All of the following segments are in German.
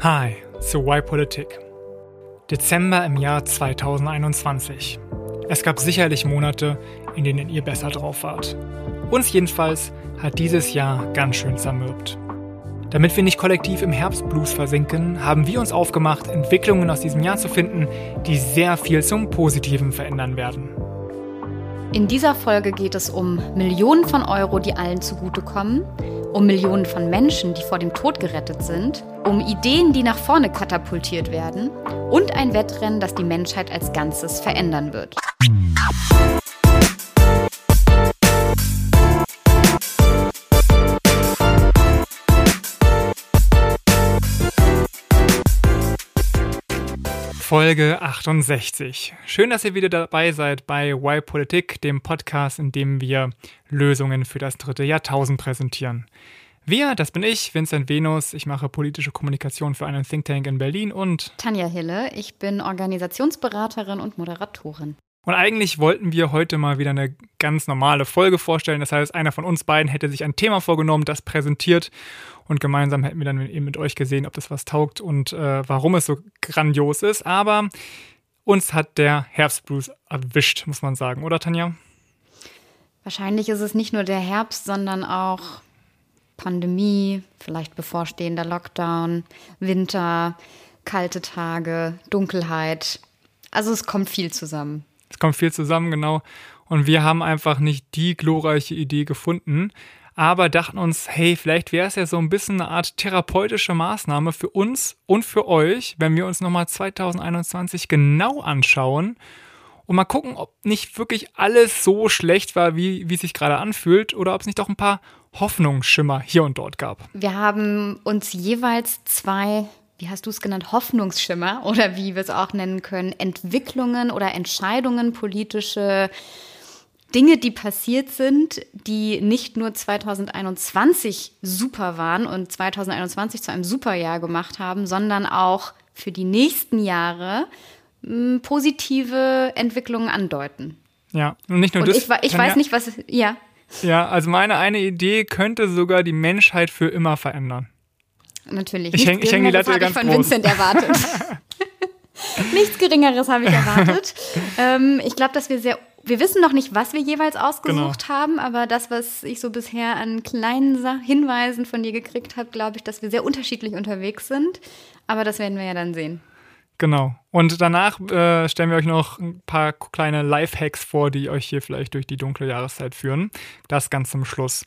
Hi zu Why Politik. Dezember im Jahr 2021. Es gab sicherlich Monate, in denen ihr besser drauf wart. Uns jedenfalls hat dieses Jahr ganz schön zermürbt. Damit wir nicht kollektiv im Herbstblues versinken, haben wir uns aufgemacht, Entwicklungen aus diesem Jahr zu finden, die sehr viel zum Positiven verändern werden. In dieser Folge geht es um Millionen von Euro, die allen zugutekommen, um Millionen von Menschen, die vor dem Tod gerettet sind, um Ideen, die nach vorne katapultiert werden und ein Wettrennen, das die Menschheit als Ganzes verändern wird. Folge 68. Schön, dass ihr wieder dabei seid bei Why Politik, dem Podcast, in dem wir Lösungen für das dritte Jahrtausend präsentieren. Wir, das bin ich, Vincent Venus. Ich mache politische Kommunikation für einen Think Tank in Berlin und Tanja Hille. Ich bin Organisationsberaterin und Moderatorin. Und eigentlich wollten wir heute mal wieder eine ganz normale Folge vorstellen. Das heißt, einer von uns beiden hätte sich ein Thema vorgenommen, das präsentiert und gemeinsam hätten wir dann eben mit euch gesehen, ob das was taugt und äh, warum es so grandios ist. Aber uns hat der Herbstblues erwischt, muss man sagen, oder Tanja? Wahrscheinlich ist es nicht nur der Herbst, sondern auch Pandemie, vielleicht bevorstehender Lockdown, Winter, kalte Tage, Dunkelheit. Also es kommt viel zusammen. Es kommt viel zusammen, genau. Und wir haben einfach nicht die glorreiche Idee gefunden, aber dachten uns, hey, vielleicht wäre es ja so ein bisschen eine Art therapeutische Maßnahme für uns und für euch, wenn wir uns nochmal 2021 genau anschauen und mal gucken, ob nicht wirklich alles so schlecht war, wie, wie es sich gerade anfühlt, oder ob es nicht doch ein paar Hoffnungsschimmer hier und dort gab. Wir haben uns jeweils zwei wie hast du es genannt, Hoffnungsschimmer oder wie wir es auch nennen können, Entwicklungen oder Entscheidungen, politische Dinge, die passiert sind, die nicht nur 2021 super waren und 2021 zu einem Superjahr gemacht haben, sondern auch für die nächsten Jahre hm, positive Entwicklungen andeuten. Ja, und nicht nur und das. Ich, ich weiß nicht, was. Ja. Ja, also meine eine Idee könnte sogar die Menschheit für immer verändern. Natürlich. Ich hänge häng die Latte ganz von groß. Vincent erwartet. Nichts Geringeres habe ich erwartet. ähm, ich glaube, dass wir sehr wir wissen noch nicht, was wir jeweils ausgesucht genau. haben, aber das, was ich so bisher an kleinen Hinweisen von dir gekriegt habe, glaube ich, dass wir sehr unterschiedlich unterwegs sind. Aber das werden wir ja dann sehen. Genau. Und danach äh, stellen wir euch noch ein paar kleine Lifehacks vor, die euch hier vielleicht durch die dunkle Jahreszeit führen. Das ganz zum Schluss.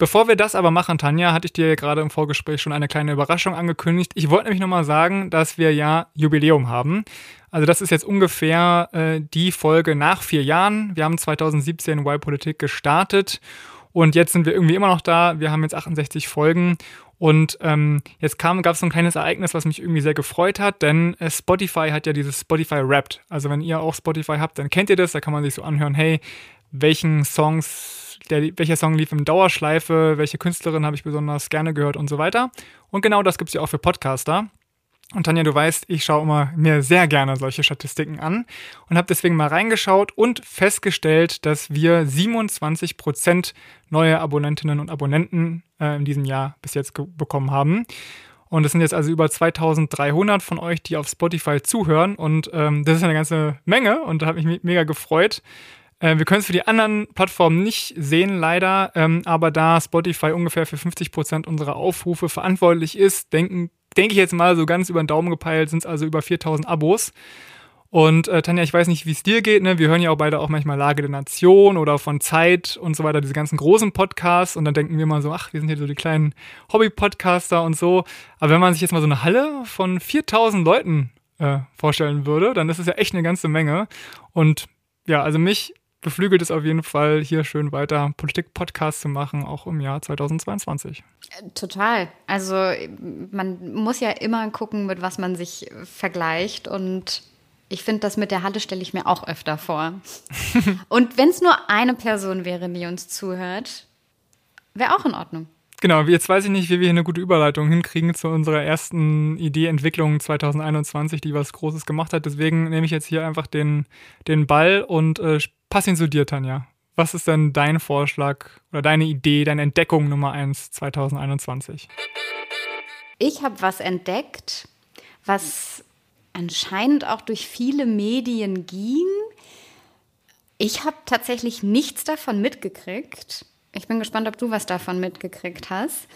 Bevor wir das aber machen, Tanja, hatte ich dir gerade im Vorgespräch schon eine kleine Überraschung angekündigt. Ich wollte nämlich nochmal sagen, dass wir ja Jubiläum haben. Also das ist jetzt ungefähr äh, die Folge nach vier Jahren. Wir haben 2017 Y-Politik gestartet und jetzt sind wir irgendwie immer noch da. Wir haben jetzt 68 Folgen und ähm, jetzt gab es so ein kleines Ereignis, was mich irgendwie sehr gefreut hat, denn äh, Spotify hat ja dieses Spotify Wrapped. Also wenn ihr auch Spotify habt, dann kennt ihr das. Da kann man sich so anhören, hey, welchen Songs der, welcher Song lief in Dauerschleife, welche Künstlerin habe ich besonders gerne gehört und so weiter. Und genau das gibt es ja auch für Podcaster. Und Tanja, du weißt, ich schaue immer mir sehr gerne solche Statistiken an und habe deswegen mal reingeschaut und festgestellt, dass wir 27% neue Abonnentinnen und Abonnenten äh, in diesem Jahr bis jetzt bekommen haben. Und es sind jetzt also über 2300 von euch, die auf Spotify zuhören. Und ähm, das ist eine ganze Menge und da habe ich mich mega gefreut. Äh, wir können es für die anderen Plattformen nicht sehen, leider. Ähm, aber da Spotify ungefähr für 50 Prozent unserer Aufrufe verantwortlich ist, denken, denke ich jetzt mal so ganz über den Daumen gepeilt, sind es also über 4000 Abos. Und äh, Tanja, ich weiß nicht, wie es dir geht. Ne? Wir hören ja auch beide auch manchmal Lage der Nation oder von Zeit und so weiter, diese ganzen großen Podcasts. Und dann denken wir mal so, ach, wir sind hier so die kleinen Hobby-Podcaster und so. Aber wenn man sich jetzt mal so eine Halle von 4000 Leuten äh, vorstellen würde, dann ist es ja echt eine ganze Menge. Und ja, also mich beflügelt es auf jeden Fall, hier schön weiter Politik-Podcast zu machen, auch im Jahr 2022. Total. Also man muss ja immer gucken, mit was man sich vergleicht und ich finde, das mit der Halle stelle ich mir auch öfter vor. und wenn es nur eine Person wäre, die uns zuhört, wäre auch in Ordnung. Genau, jetzt weiß ich nicht, wie wir hier eine gute Überleitung hinkriegen zu unserer ersten Ideeentwicklung 2021, die was Großes gemacht hat. Deswegen nehme ich jetzt hier einfach den, den Ball und äh, passe ihn zu dir, Tanja. Was ist denn dein Vorschlag oder deine Idee, deine Entdeckung Nummer 1 2021? ich habe was entdeckt, was anscheinend auch durch viele Medien ging. Ich habe tatsächlich nichts davon mitgekriegt. Ich bin gespannt, ob du was davon mitgekriegt hast.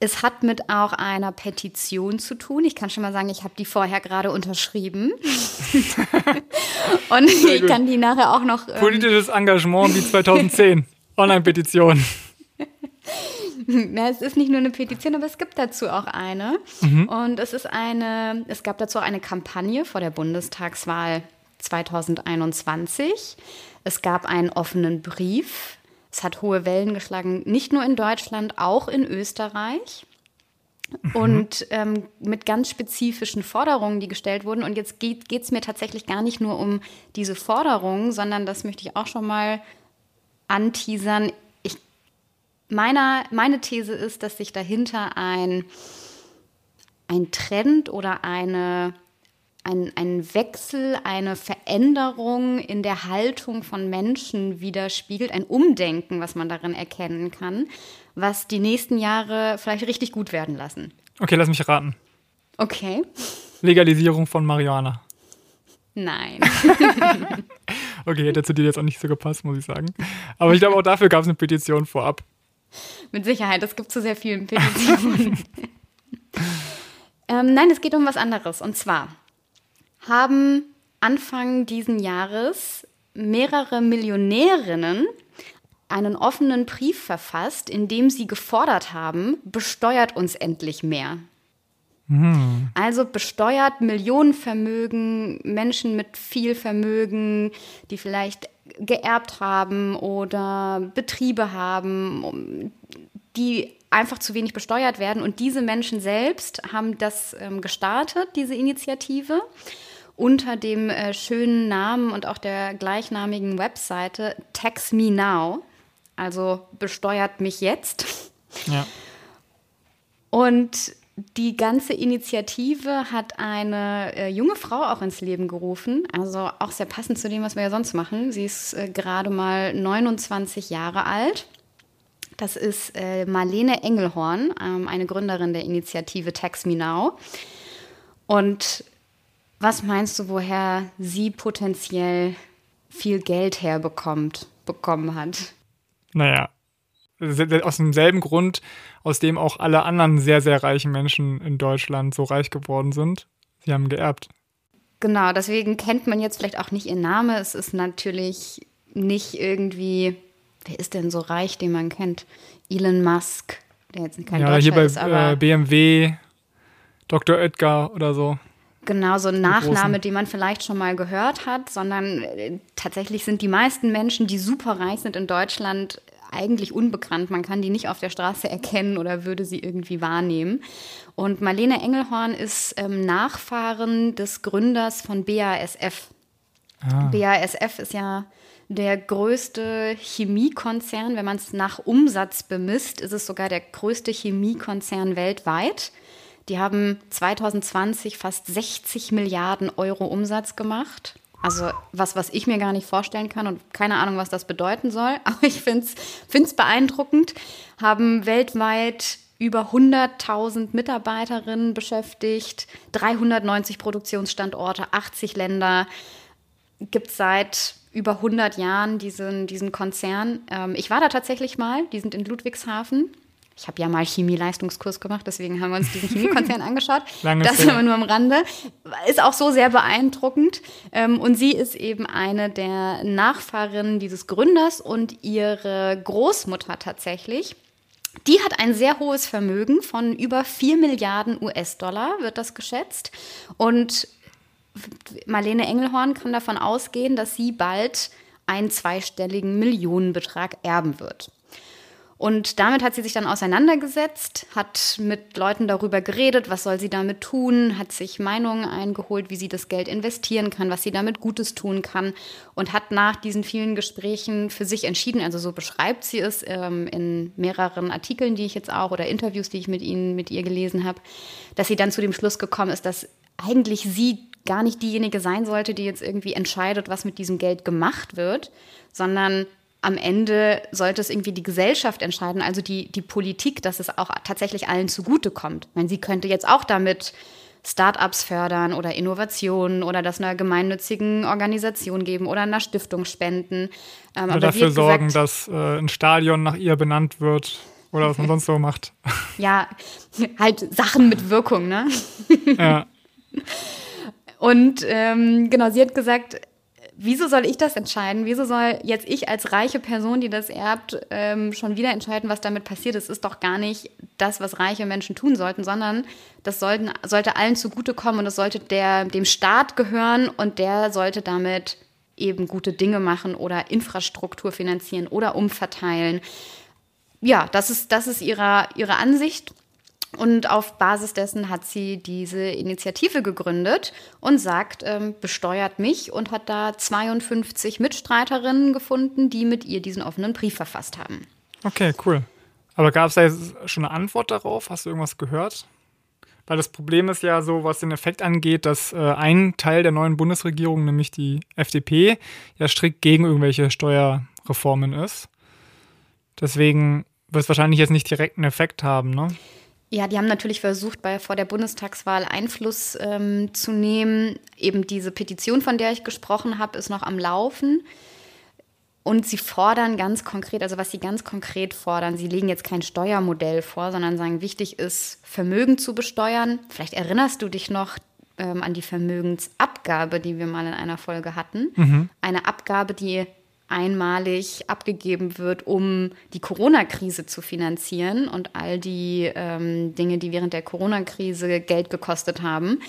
Es hat mit auch einer Petition zu tun. Ich kann schon mal sagen, ich habe die vorher gerade unterschrieben. Und ich kann die nachher auch noch. Ähm Politisches Engagement wie 2010. Online-Petition. Na, es ist nicht nur eine Petition, aber es gibt dazu auch eine. Mhm. Und es ist eine, es gab dazu auch eine Kampagne vor der Bundestagswahl 2021. Es gab einen offenen Brief es hat hohe Wellen geschlagen, nicht nur in Deutschland, auch in Österreich. Mhm. Und ähm, mit ganz spezifischen Forderungen, die gestellt wurden. Und jetzt geht es mir tatsächlich gar nicht nur um diese Forderungen, sondern das möchte ich auch schon mal anteasern. Ich, meiner, meine These ist, dass sich dahinter ein, ein Trend oder eine ein, ein Wechsel, eine Veränderung in der Haltung von Menschen widerspiegelt, ein Umdenken, was man darin erkennen kann, was die nächsten Jahre vielleicht richtig gut werden lassen. Okay, lass mich raten. Okay. Legalisierung von Marihuana. Nein. okay, hätte zu dir jetzt auch nicht so gepasst, muss ich sagen. Aber ich glaube, auch dafür gab es eine Petition vorab. Mit Sicherheit, es gibt zu sehr vielen Petitionen. ähm, nein, es geht um was anderes. Und zwar haben Anfang diesen Jahres mehrere Millionärinnen einen offenen Brief verfasst, in dem sie gefordert haben, besteuert uns endlich mehr. Mhm. Also besteuert Millionenvermögen, Menschen mit viel Vermögen, die vielleicht geerbt haben oder Betriebe haben, die einfach zu wenig besteuert werden. Und diese Menschen selbst haben das ähm, gestartet, diese Initiative unter dem äh, schönen Namen und auch der gleichnamigen Webseite Tax Me Now, also besteuert mich jetzt. Ja. Und die ganze Initiative hat eine äh, junge Frau auch ins Leben gerufen, also auch sehr passend zu dem, was wir ja sonst machen. Sie ist äh, gerade mal 29 Jahre alt. Das ist äh, Marlene Engelhorn, ähm, eine Gründerin der Initiative Tax Me Now. Und was meinst du, woher sie potenziell viel Geld herbekommt, bekommen hat? Naja, aus demselben Grund, aus dem auch alle anderen sehr, sehr reichen Menschen in Deutschland so reich geworden sind. Sie haben geerbt. Genau, deswegen kennt man jetzt vielleicht auch nicht ihren Namen. Es ist natürlich nicht irgendwie, wer ist denn so reich, den man kennt? Elon Musk, der jetzt kein ja, Deutscher hier bei ist, aber äh, BMW, Dr. Oetker oder so. Genau, so ein Nachname, den man vielleicht schon mal gehört hat, sondern äh, tatsächlich sind die meisten Menschen, die super reich sind in Deutschland, eigentlich unbekannt. Man kann die nicht auf der Straße erkennen oder würde sie irgendwie wahrnehmen. Und Marlene Engelhorn ist ähm, Nachfahren des Gründers von BASF. Ah. BASF ist ja der größte Chemiekonzern. Wenn man es nach Umsatz bemisst, ist es sogar der größte Chemiekonzern weltweit. Die haben 2020 fast 60 Milliarden Euro Umsatz gemacht. Also was, was ich mir gar nicht vorstellen kann und keine Ahnung, was das bedeuten soll. Aber ich finde es beeindruckend. Haben weltweit über 100.000 Mitarbeiterinnen beschäftigt, 390 Produktionsstandorte, 80 Länder. Gibt es seit über 100 Jahren diesen, diesen Konzern. Ähm, ich war da tatsächlich mal, die sind in Ludwigshafen ich habe ja mal Chemieleistungskurs gemacht, deswegen haben wir uns diesen Chemiekonzern angeschaut. Lange das aber nur am Rande. Ist auch so sehr beeindruckend. Ähm, und sie ist eben eine der Nachfahrinnen dieses Gründers und ihre Großmutter tatsächlich. Die hat ein sehr hohes Vermögen von über 4 Milliarden US-Dollar, wird das geschätzt. Und Marlene Engelhorn kann davon ausgehen, dass sie bald einen zweistelligen Millionenbetrag erben wird. Und damit hat sie sich dann auseinandergesetzt, hat mit Leuten darüber geredet, was soll sie damit tun, hat sich Meinungen eingeholt, wie sie das Geld investieren kann, was sie damit Gutes tun kann und hat nach diesen vielen Gesprächen für sich entschieden, also so beschreibt sie es ähm, in mehreren Artikeln, die ich jetzt auch oder Interviews, die ich mit ihnen, mit ihr gelesen habe, dass sie dann zu dem Schluss gekommen ist, dass eigentlich sie gar nicht diejenige sein sollte, die jetzt irgendwie entscheidet, was mit diesem Geld gemacht wird, sondern am Ende sollte es irgendwie die Gesellschaft entscheiden, also die, die Politik, dass es auch tatsächlich allen zugutekommt. Ich meine, sie könnte jetzt auch damit Startups fördern oder Innovationen oder das einer gemeinnützigen Organisation geben oder einer Stiftung spenden. Ähm, oder dafür sorgen, gesagt, dass äh, ein Stadion nach ihr benannt wird oder was man sonst so macht. Ja, halt Sachen mit Wirkung, ne? Ja. Und ähm, genau, sie hat gesagt, wieso soll ich das entscheiden? Wieso soll jetzt ich als reiche Person, die das erbt, ähm, schon wieder entscheiden, was damit passiert? Es ist doch gar nicht das, was reiche Menschen tun sollten, sondern das sollten, sollte allen zugutekommen und es sollte der, dem Staat gehören und der sollte damit eben gute Dinge machen oder Infrastruktur finanzieren oder umverteilen. Ja, das ist, das ist ihre, ihre Ansicht. Und auf Basis dessen hat sie diese Initiative gegründet und sagt, ähm, besteuert mich und hat da 52 Mitstreiterinnen gefunden, die mit ihr diesen offenen Brief verfasst haben. Okay, cool. Aber gab es da jetzt schon eine Antwort darauf? Hast du irgendwas gehört? Weil das Problem ist ja so, was den Effekt angeht, dass äh, ein Teil der neuen Bundesregierung, nämlich die FDP, ja strikt gegen irgendwelche Steuerreformen ist. Deswegen wird es wahrscheinlich jetzt nicht direkt einen Effekt haben, ne? Ja, die haben natürlich versucht, bei, vor der Bundestagswahl Einfluss ähm, zu nehmen. Eben diese Petition, von der ich gesprochen habe, ist noch am Laufen. Und sie fordern ganz konkret, also was sie ganz konkret fordern, sie legen jetzt kein Steuermodell vor, sondern sagen, wichtig ist, Vermögen zu besteuern. Vielleicht erinnerst du dich noch ähm, an die Vermögensabgabe, die wir mal in einer Folge hatten. Mhm. Eine Abgabe, die einmalig abgegeben wird, um die Corona-Krise zu finanzieren und all die ähm, Dinge, die während der Corona-Krise Geld gekostet haben.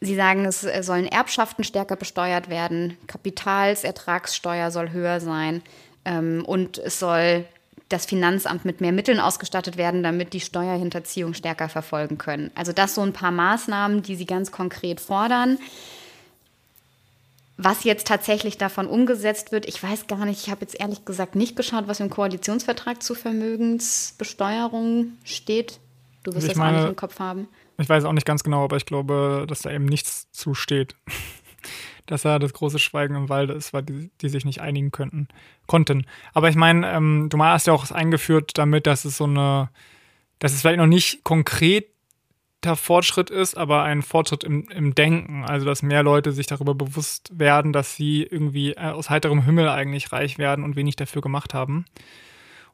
Sie sagen, es sollen Erbschaften stärker besteuert werden, Kapitalsertragssteuer soll höher sein ähm, und es soll das Finanzamt mit mehr Mitteln ausgestattet werden, damit die Steuerhinterziehung stärker verfolgen können. Also das so ein paar Maßnahmen, die Sie ganz konkret fordern. Was jetzt tatsächlich davon umgesetzt wird, ich weiß gar nicht, ich habe jetzt ehrlich gesagt nicht geschaut, was im Koalitionsvertrag zu Vermögensbesteuerung steht. Du wirst das meine, auch nicht im Kopf haben. Ich weiß auch nicht ganz genau, aber ich glaube, dass da eben nichts zusteht. dass da das große Schweigen im Walde ist, weil die, die sich nicht einigen könnten, konnten. Aber ich meine, ähm, du hast ja auch eingeführt damit, dass es so eine, dass es vielleicht noch nicht konkret Fortschritt ist, aber ein Fortschritt im, im Denken. Also, dass mehr Leute sich darüber bewusst werden, dass sie irgendwie äh, aus heiterem Himmel eigentlich reich werden und wenig dafür gemacht haben.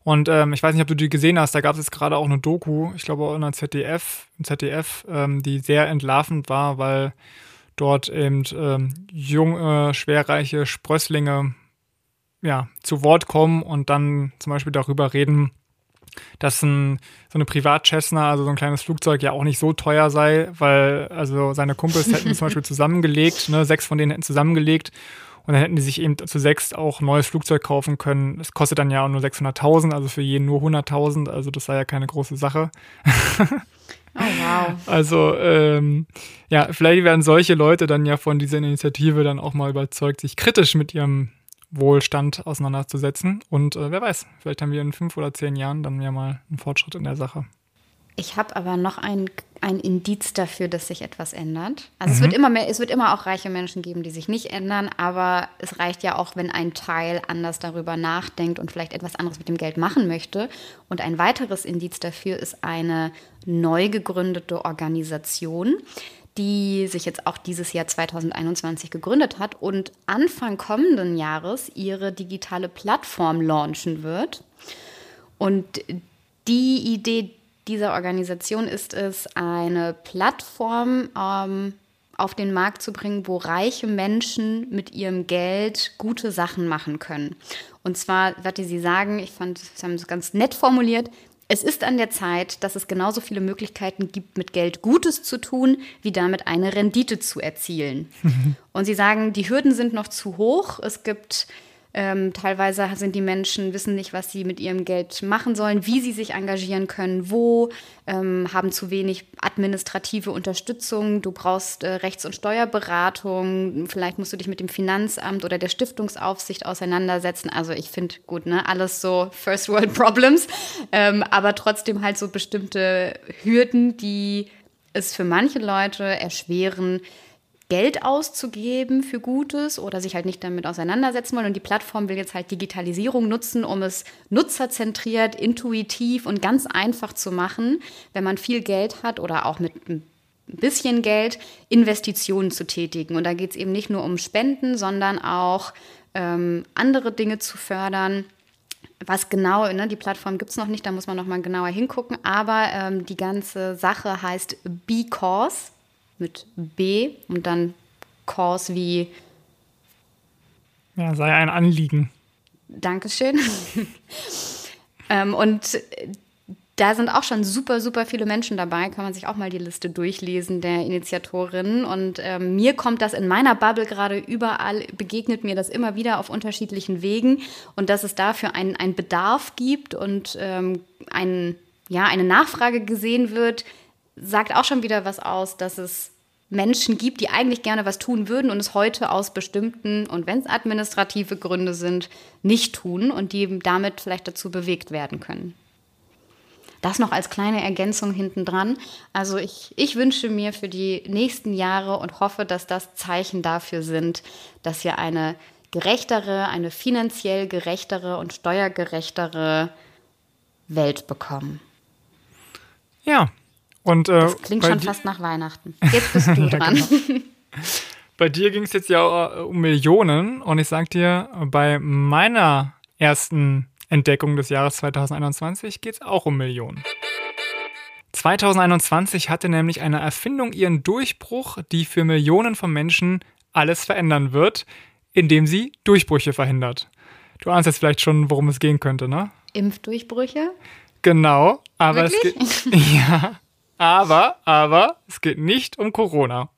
Und ähm, ich weiß nicht, ob du die gesehen hast, da gab es jetzt gerade auch eine Doku, ich glaube auch in der ZDF, im ZDF, ähm, die sehr entlarvend war, weil dort eben ähm, junge, schwerreiche Sprösslinge ja, zu Wort kommen und dann zum Beispiel darüber reden, dass ein, so eine Privat-Cessna, also so ein kleines Flugzeug, ja auch nicht so teuer sei, weil also seine Kumpels hätten zum Beispiel zusammengelegt, ne, sechs von denen hätten zusammengelegt und dann hätten die sich eben zu sechs auch ein neues Flugzeug kaufen können. Das kostet dann ja auch nur 600.000, also für jeden nur 100.000, also das sei ja keine große Sache. Oh, wow. Also, ähm, ja, vielleicht werden solche Leute dann ja von dieser Initiative dann auch mal überzeugt, sich kritisch mit ihrem Wohlstand auseinanderzusetzen. Und äh, wer weiß, vielleicht haben wir in fünf oder zehn Jahren dann ja mal einen Fortschritt in der Sache. Ich habe aber noch ein, ein Indiz dafür, dass sich etwas ändert. Also mhm. es wird immer mehr, es wird immer auch reiche Menschen geben, die sich nicht ändern, aber es reicht ja auch, wenn ein Teil anders darüber nachdenkt und vielleicht etwas anderes mit dem Geld machen möchte. Und ein weiteres Indiz dafür ist eine neu gegründete Organisation, die sich jetzt auch dieses Jahr 2021 gegründet hat und Anfang kommenden Jahres ihre digitale Plattform launchen wird. Und die Idee dieser Organisation ist es, eine Plattform ähm, auf den Markt zu bringen, wo reiche Menschen mit ihrem Geld gute Sachen machen können. Und zwar, werde sie sagen, ich fand, sie haben es ganz nett formuliert, es ist an der Zeit, dass es genauso viele Möglichkeiten gibt, mit Geld Gutes zu tun, wie damit eine Rendite zu erzielen. Und sie sagen, die Hürden sind noch zu hoch. Es gibt ähm, teilweise sind die Menschen, wissen nicht, was sie mit ihrem Geld machen sollen, wie sie sich engagieren können, wo, ähm, haben zu wenig administrative Unterstützung. Du brauchst äh, Rechts- und Steuerberatung. Vielleicht musst du dich mit dem Finanzamt oder der Stiftungsaufsicht auseinandersetzen. Also ich finde gut, ne, alles so First World Problems, ähm, aber trotzdem halt so bestimmte Hürden, die es für manche Leute erschweren, Geld auszugeben für Gutes oder sich halt nicht damit auseinandersetzen wollen. Und die Plattform will jetzt halt Digitalisierung nutzen, um es nutzerzentriert, intuitiv und ganz einfach zu machen, wenn man viel Geld hat oder auch mit ein bisschen Geld Investitionen zu tätigen. Und da geht es eben nicht nur um Spenden, sondern auch ähm, andere Dinge zu fördern. Was genau, ne, die Plattform gibt es noch nicht, da muss man noch mal genauer hingucken. Aber ähm, die ganze Sache heißt B-Cause mit B und dann Cause wie. Ja, sei ein Anliegen. Dankeschön. ähm, und da sind auch schon super, super viele Menschen dabei. Kann man sich auch mal die Liste durchlesen der Initiatorinnen. Und ähm, mir kommt das in meiner Bubble gerade überall, begegnet mir das immer wieder auf unterschiedlichen Wegen. Und dass es dafür einen, einen Bedarf gibt und ähm, ein, ja, eine Nachfrage gesehen wird, sagt auch schon wieder was aus, dass es Menschen gibt, die eigentlich gerne was tun würden und es heute aus bestimmten, und wenn es administrative Gründe sind, nicht tun und die damit vielleicht dazu bewegt werden können. Das noch als kleine Ergänzung hinten dran. Also ich, ich wünsche mir für die nächsten Jahre und hoffe, dass das Zeichen dafür sind, dass wir eine gerechtere, eine finanziell gerechtere und steuergerechtere Welt bekommen. Ja. Und, äh, das klingt schon fast nach Weihnachten. Jetzt bist du dran. ja, genau. Bei dir ging es jetzt ja um Millionen und ich sag dir, bei meiner ersten Entdeckung des Jahres 2021 geht es auch um Millionen. 2021 hatte nämlich eine Erfindung ihren Durchbruch, die für Millionen von Menschen alles verändern wird, indem sie Durchbrüche verhindert. Du ahnst jetzt vielleicht schon, worum es gehen könnte, ne? Impfdurchbrüche? Genau, aber Wirklich? es geht ja, aber aber es geht nicht um Corona.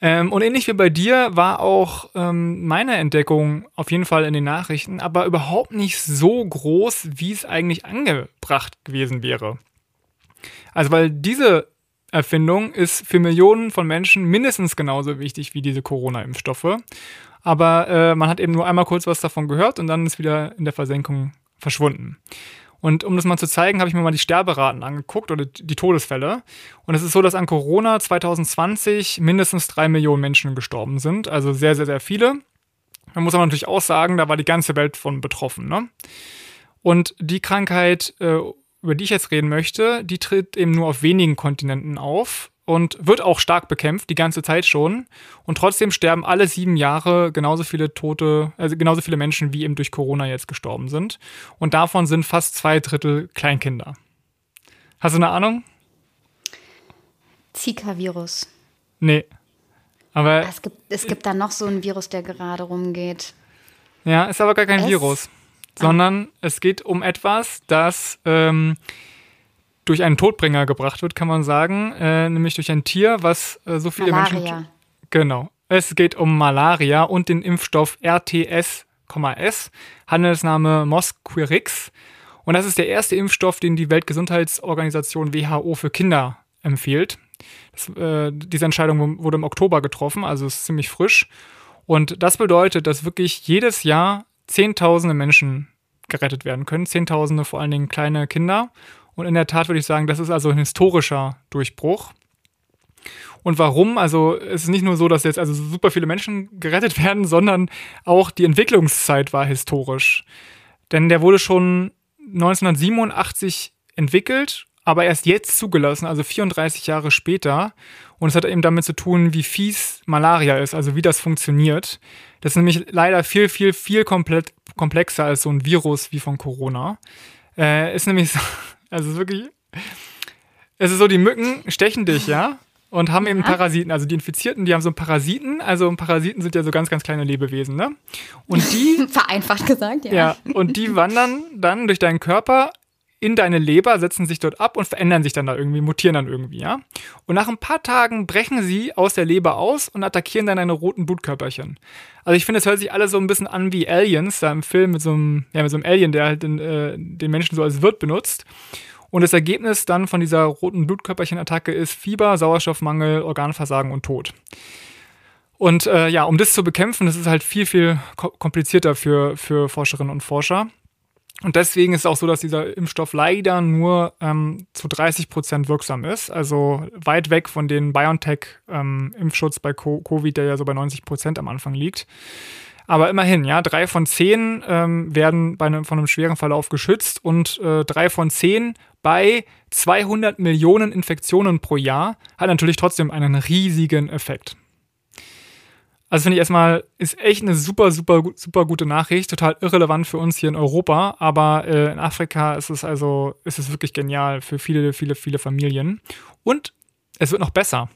Ähm, und ähnlich wie bei dir war auch ähm, meine Entdeckung auf jeden Fall in den Nachrichten, aber überhaupt nicht so groß, wie es eigentlich angebracht gewesen wäre. Also weil diese Erfindung ist für Millionen von Menschen mindestens genauso wichtig wie diese Corona-Impfstoffe. Aber äh, man hat eben nur einmal kurz was davon gehört und dann ist wieder in der Versenkung verschwunden. Und um das mal zu zeigen, habe ich mir mal die Sterberaten angeguckt oder die Todesfälle. Und es ist so, dass an Corona 2020 mindestens drei Millionen Menschen gestorben sind. Also sehr, sehr, sehr viele. Man muss aber natürlich auch sagen, da war die ganze Welt von betroffen. Ne? Und die Krankheit, äh, über die ich jetzt reden möchte, die tritt eben nur auf wenigen Kontinenten auf und wird auch stark bekämpft, die ganze Zeit schon. Und trotzdem sterben alle sieben Jahre genauso viele Tote, also genauso viele Menschen, wie eben durch Corona jetzt gestorben sind. Und davon sind fast zwei Drittel Kleinkinder. Hast du eine Ahnung? Zika-Virus. Nee. Aber. Es gibt, es gibt da noch so einen Virus, der gerade rumgeht. Ja, ist aber gar kein es? Virus. Sondern ah. es geht um etwas, das ähm, durch einen Todbringer gebracht wird, kann man sagen, äh, nämlich durch ein Tier, was äh, so viele Malaria. Menschen. Genau. Es geht um Malaria und den Impfstoff RTS,S, Handelsname Mosquirix. Und das ist der erste Impfstoff, den die Weltgesundheitsorganisation WHO für Kinder empfiehlt. Das, äh, diese Entscheidung wurde im Oktober getroffen, also ist ziemlich frisch. Und das bedeutet, dass wirklich jedes Jahr Zehntausende Menschen gerettet werden können. Zehntausende, vor allen Dingen kleine Kinder. Und in der Tat würde ich sagen, das ist also ein historischer Durchbruch. Und warum? Also es ist nicht nur so, dass jetzt also super viele Menschen gerettet werden, sondern auch die Entwicklungszeit war historisch. Denn der wurde schon 1987 entwickelt, aber erst jetzt zugelassen, also 34 Jahre später. Und es hat eben damit zu tun, wie fies Malaria ist, also wie das funktioniert. Das ist nämlich leider viel, viel, viel komplexer als so ein Virus wie von Corona. Äh, ist nämlich so, also es ist wirklich. Es ist so, die Mücken stechen dich, ja? Und haben eben Parasiten. Also die Infizierten, die haben so Parasiten. Also Parasiten sind ja so ganz, ganz kleine Lebewesen, ne? Und die. Vereinfacht gesagt, ja. Ja, und die wandern dann durch deinen Körper in deine Leber, setzen sich dort ab und verändern sich dann da irgendwie, mutieren dann irgendwie, ja? Und nach ein paar Tagen brechen sie aus der Leber aus und attackieren dann deine roten Blutkörperchen. Also ich finde, es hört sich alles so ein bisschen an wie Aliens, da im Film mit so einem, ja, mit so einem Alien, der halt den, äh, den Menschen so als Wirt benutzt. Und das Ergebnis dann von dieser roten Blutkörperchenattacke ist Fieber, Sauerstoffmangel, Organversagen und Tod. Und äh, ja, um das zu bekämpfen, das ist halt viel, viel komplizierter für, für Forscherinnen und Forscher. Und deswegen ist es auch so, dass dieser Impfstoff leider nur ähm, zu 30 Prozent wirksam ist. Also weit weg von den BioNTech-Impfschutz ähm, bei Covid, der ja so bei 90 Prozent am Anfang liegt. Aber immerhin, ja, drei von zehn ähm, werden bei einem, von einem schweren Verlauf geschützt und äh, drei von zehn bei 200 Millionen Infektionen pro Jahr hat natürlich trotzdem einen riesigen Effekt. Also finde ich erstmal, ist echt eine super, super, super gute Nachricht, total irrelevant für uns hier in Europa, aber äh, in Afrika ist es also, ist es wirklich genial für viele, viele, viele Familien. Und es wird noch besser.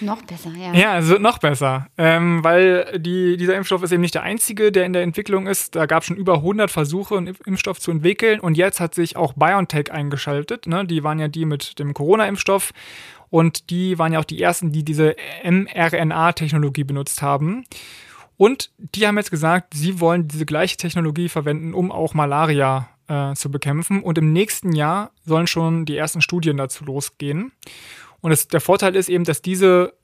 Noch besser, ja. Ja, es wird noch besser, ähm, weil die, dieser Impfstoff ist eben nicht der einzige, der in der Entwicklung ist. Da gab es schon über 100 Versuche, einen Impfstoff zu entwickeln und jetzt hat sich auch BioNTech eingeschaltet. Ne? Die waren ja die mit dem Corona-Impfstoff und die waren ja auch die ersten, die diese mRNA-Technologie benutzt haben. Und die haben jetzt gesagt, sie wollen diese gleiche Technologie verwenden, um auch Malaria äh, zu bekämpfen. Und im nächsten Jahr sollen schon die ersten Studien dazu losgehen. Und es, der Vorteil ist eben, dass diese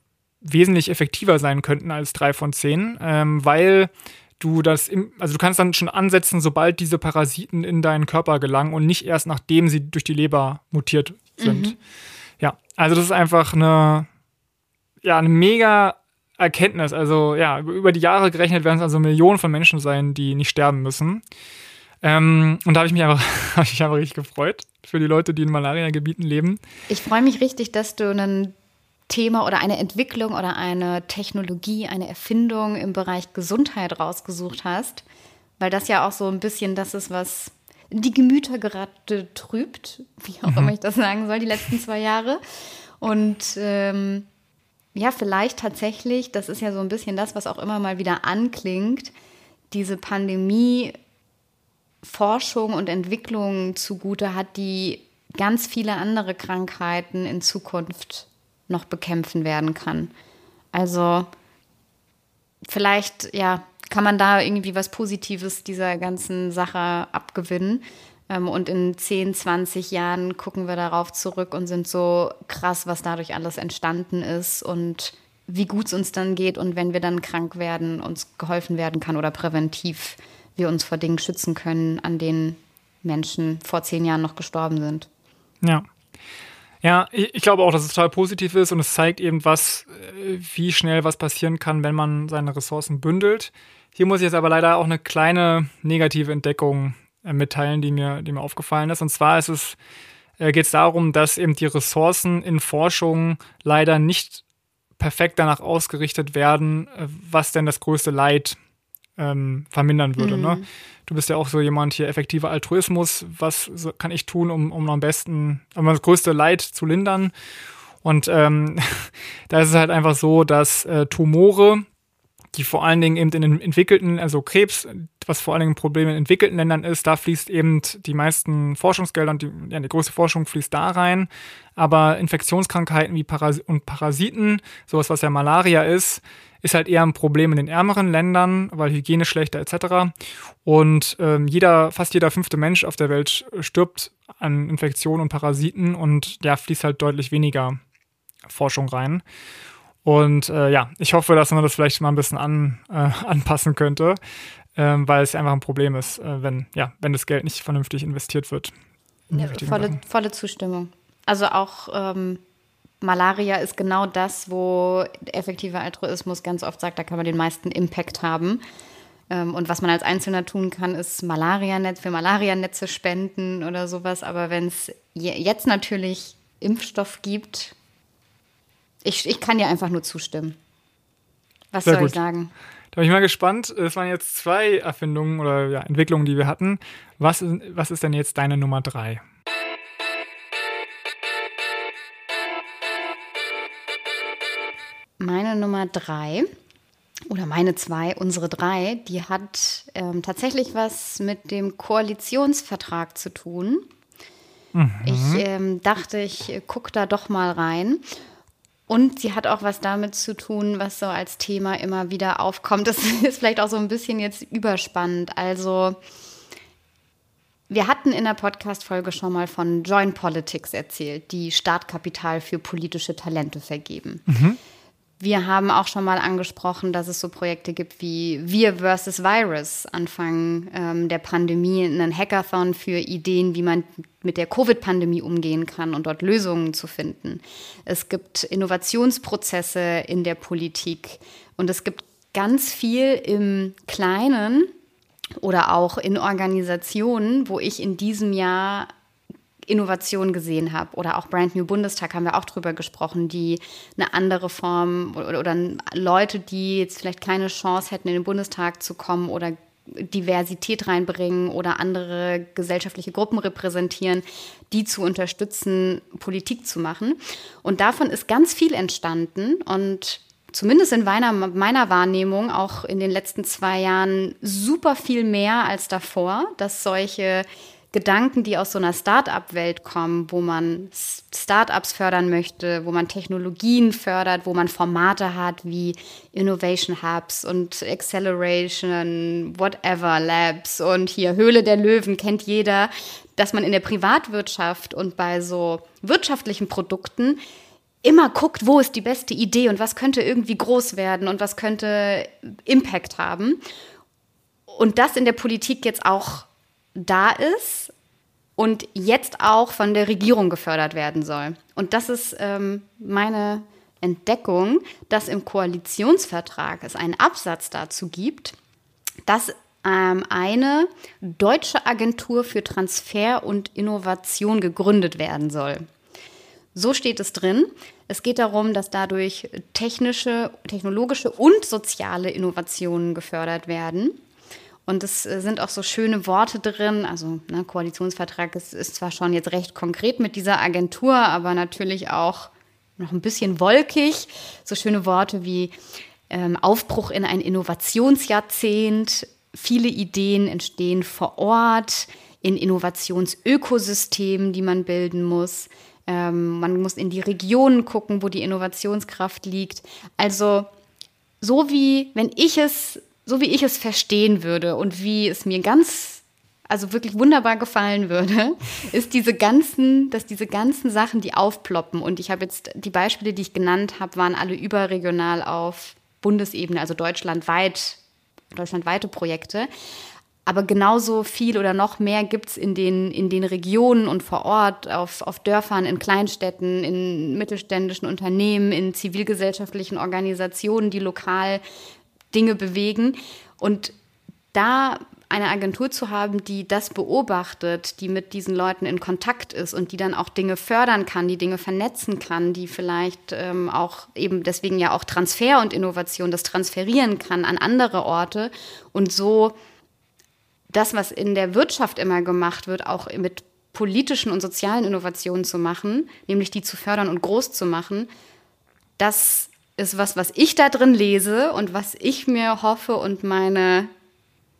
wesentlich effektiver sein könnten als drei von zehn, ähm, weil du das, im, also du kannst dann schon ansetzen, sobald diese Parasiten in deinen Körper gelangen und nicht erst nachdem sie durch die Leber mutiert sind. Mhm. Ja, also das ist einfach eine, ja, eine mega Erkenntnis. Also ja, über die Jahre gerechnet werden es also Millionen von Menschen sein, die nicht sterben müssen. Ähm, und da habe ich mich einfach, hab ich einfach richtig gefreut für die Leute, die in Malaria-Gebieten leben. Ich freue mich richtig, dass du ein Thema oder eine Entwicklung oder eine Technologie, eine Erfindung im Bereich Gesundheit rausgesucht hast, weil das ja auch so ein bisschen das ist, was die Gemüter gerade trübt, wie auch mhm. immer ich das sagen soll, die letzten zwei Jahre. Und ähm, ja, vielleicht tatsächlich, das ist ja so ein bisschen das, was auch immer mal wieder anklingt, diese Pandemie Forschung und Entwicklung zugute hat, die ganz viele andere Krankheiten in Zukunft noch bekämpfen werden kann. Also vielleicht, ja, kann man da irgendwie was Positives dieser ganzen Sache abgewinnen. Ähm, und in 10, 20 Jahren gucken wir darauf zurück und sind so krass, was dadurch alles entstanden ist und wie gut es uns dann geht und wenn wir dann krank werden, uns geholfen werden kann oder präventiv wir uns vor Dingen schützen können, an denen Menschen vor zehn Jahren noch gestorben sind. Ja. Ja, ich glaube auch, dass es total positiv ist und es zeigt eben, was, äh, wie schnell was passieren kann, wenn man seine Ressourcen bündelt. Hier muss ich jetzt aber leider auch eine kleine negative Entdeckung äh, mitteilen, die mir, die mir aufgefallen ist. Und zwar ist es, äh, geht es darum, dass eben die Ressourcen in Forschung leider nicht perfekt danach ausgerichtet werden, äh, was denn das größte Leid ähm, vermindern würde. Ne? Mhm. Ne? Du bist ja auch so jemand hier, effektiver Altruismus. Was kann ich tun, um, um am besten, um das größte Leid zu lindern? Und ähm, da ist es halt einfach so, dass äh, Tumore die vor allen Dingen eben in den entwickelten, also Krebs, was vor allen Dingen ein Problem in entwickelten Ländern ist, da fließt eben die meisten Forschungsgelder und die, ja, die größte Forschung fließt da rein. Aber Infektionskrankheiten wie Paras und Parasiten, sowas was ja Malaria ist, ist halt eher ein Problem in den ärmeren Ländern, weil Hygiene schlechter etc. Und ähm, jeder, fast jeder fünfte Mensch auf der Welt stirbt an Infektionen und Parasiten und da fließt halt deutlich weniger Forschung rein. Und äh, ja, ich hoffe, dass man das vielleicht mal ein bisschen an, äh, anpassen könnte, ähm, weil es einfach ein Problem ist, äh, wenn, ja, wenn das Geld nicht vernünftig investiert wird. Ja, volle, volle Zustimmung. Also auch ähm, Malaria ist genau das, wo effektiver Altruismus ganz oft sagt, da kann man den meisten Impact haben. Ähm, und was man als Einzelner tun kann, ist Malarianetz für Malarianetze spenden oder sowas. Aber wenn es jetzt natürlich Impfstoff gibt, ich, ich kann dir einfach nur zustimmen. Was Sehr soll gut. ich sagen? Da bin ich mal gespannt. Es waren jetzt zwei Erfindungen oder ja, Entwicklungen, die wir hatten. Was, was ist denn jetzt deine Nummer drei? Meine Nummer drei oder meine zwei, unsere drei, die hat ähm, tatsächlich was mit dem Koalitionsvertrag zu tun. Mhm. Ich ähm, dachte, ich gucke da doch mal rein. Und sie hat auch was damit zu tun, was so als Thema immer wieder aufkommt. Das ist vielleicht auch so ein bisschen jetzt überspannend. Also, wir hatten in der Podcast-Folge schon mal von Join Politics erzählt, die Startkapital für politische Talente vergeben. Mhm. Wir haben auch schon mal angesprochen, dass es so Projekte gibt wie Wir versus Virus, Anfang ähm, der Pandemie, einen Hackathon für Ideen, wie man mit der Covid-Pandemie umgehen kann und dort Lösungen zu finden. Es gibt Innovationsprozesse in der Politik und es gibt ganz viel im Kleinen oder auch in Organisationen, wo ich in diesem Jahr Innovation gesehen habe. Oder auch Brand New Bundestag haben wir auch drüber gesprochen, die eine andere Form oder, oder Leute, die jetzt vielleicht keine Chance hätten, in den Bundestag zu kommen oder Diversität reinbringen oder andere gesellschaftliche Gruppen repräsentieren, die zu unterstützen, Politik zu machen. Und davon ist ganz viel entstanden und zumindest in meiner, meiner Wahrnehmung auch in den letzten zwei Jahren super viel mehr als davor, dass solche Gedanken, die aus so einer Start-up-Welt kommen, wo man Start-ups fördern möchte, wo man Technologien fördert, wo man Formate hat wie Innovation Hubs und Acceleration, whatever Labs und hier Höhle der Löwen kennt jeder, dass man in der Privatwirtschaft und bei so wirtschaftlichen Produkten immer guckt, wo ist die beste Idee und was könnte irgendwie groß werden und was könnte Impact haben. Und das in der Politik jetzt auch da ist und jetzt auch von der Regierung gefördert werden soll. Und das ist ähm, meine Entdeckung, dass im Koalitionsvertrag es einen Absatz dazu gibt, dass ähm, eine deutsche Agentur für Transfer und Innovation gegründet werden soll. So steht es drin. Es geht darum, dass dadurch technische, technologische und soziale Innovationen gefördert werden. Und es äh, sind auch so schöne Worte drin. Also ne, Koalitionsvertrag ist, ist zwar schon jetzt recht konkret mit dieser Agentur, aber natürlich auch noch ein bisschen wolkig. So schöne Worte wie ähm, Aufbruch in ein Innovationsjahrzehnt. Viele Ideen entstehen vor Ort in Innovationsökosystemen, die man bilden muss. Ähm, man muss in die Regionen gucken, wo die Innovationskraft liegt. Also so wie wenn ich es so wie ich es verstehen würde und wie es mir ganz, also wirklich wunderbar gefallen würde, ist diese ganzen, dass diese ganzen Sachen, die aufploppen und ich habe jetzt die Beispiele, die ich genannt habe, waren alle überregional auf Bundesebene, also deutschlandweit, deutschlandweite Projekte. Aber genauso viel oder noch mehr gibt es in den, in den Regionen und vor Ort, auf, auf Dörfern, in Kleinstädten, in mittelständischen Unternehmen, in zivilgesellschaftlichen Organisationen, die lokal Dinge bewegen. Und da eine Agentur zu haben, die das beobachtet, die mit diesen Leuten in Kontakt ist und die dann auch Dinge fördern kann, die Dinge vernetzen kann, die vielleicht ähm, auch eben deswegen ja auch Transfer und Innovation, das transferieren kann an andere Orte und so das, was in der Wirtschaft immer gemacht wird, auch mit politischen und sozialen Innovationen zu machen, nämlich die zu fördern und groß zu machen, das ist was, was ich da drin lese und was ich mir hoffe und meine,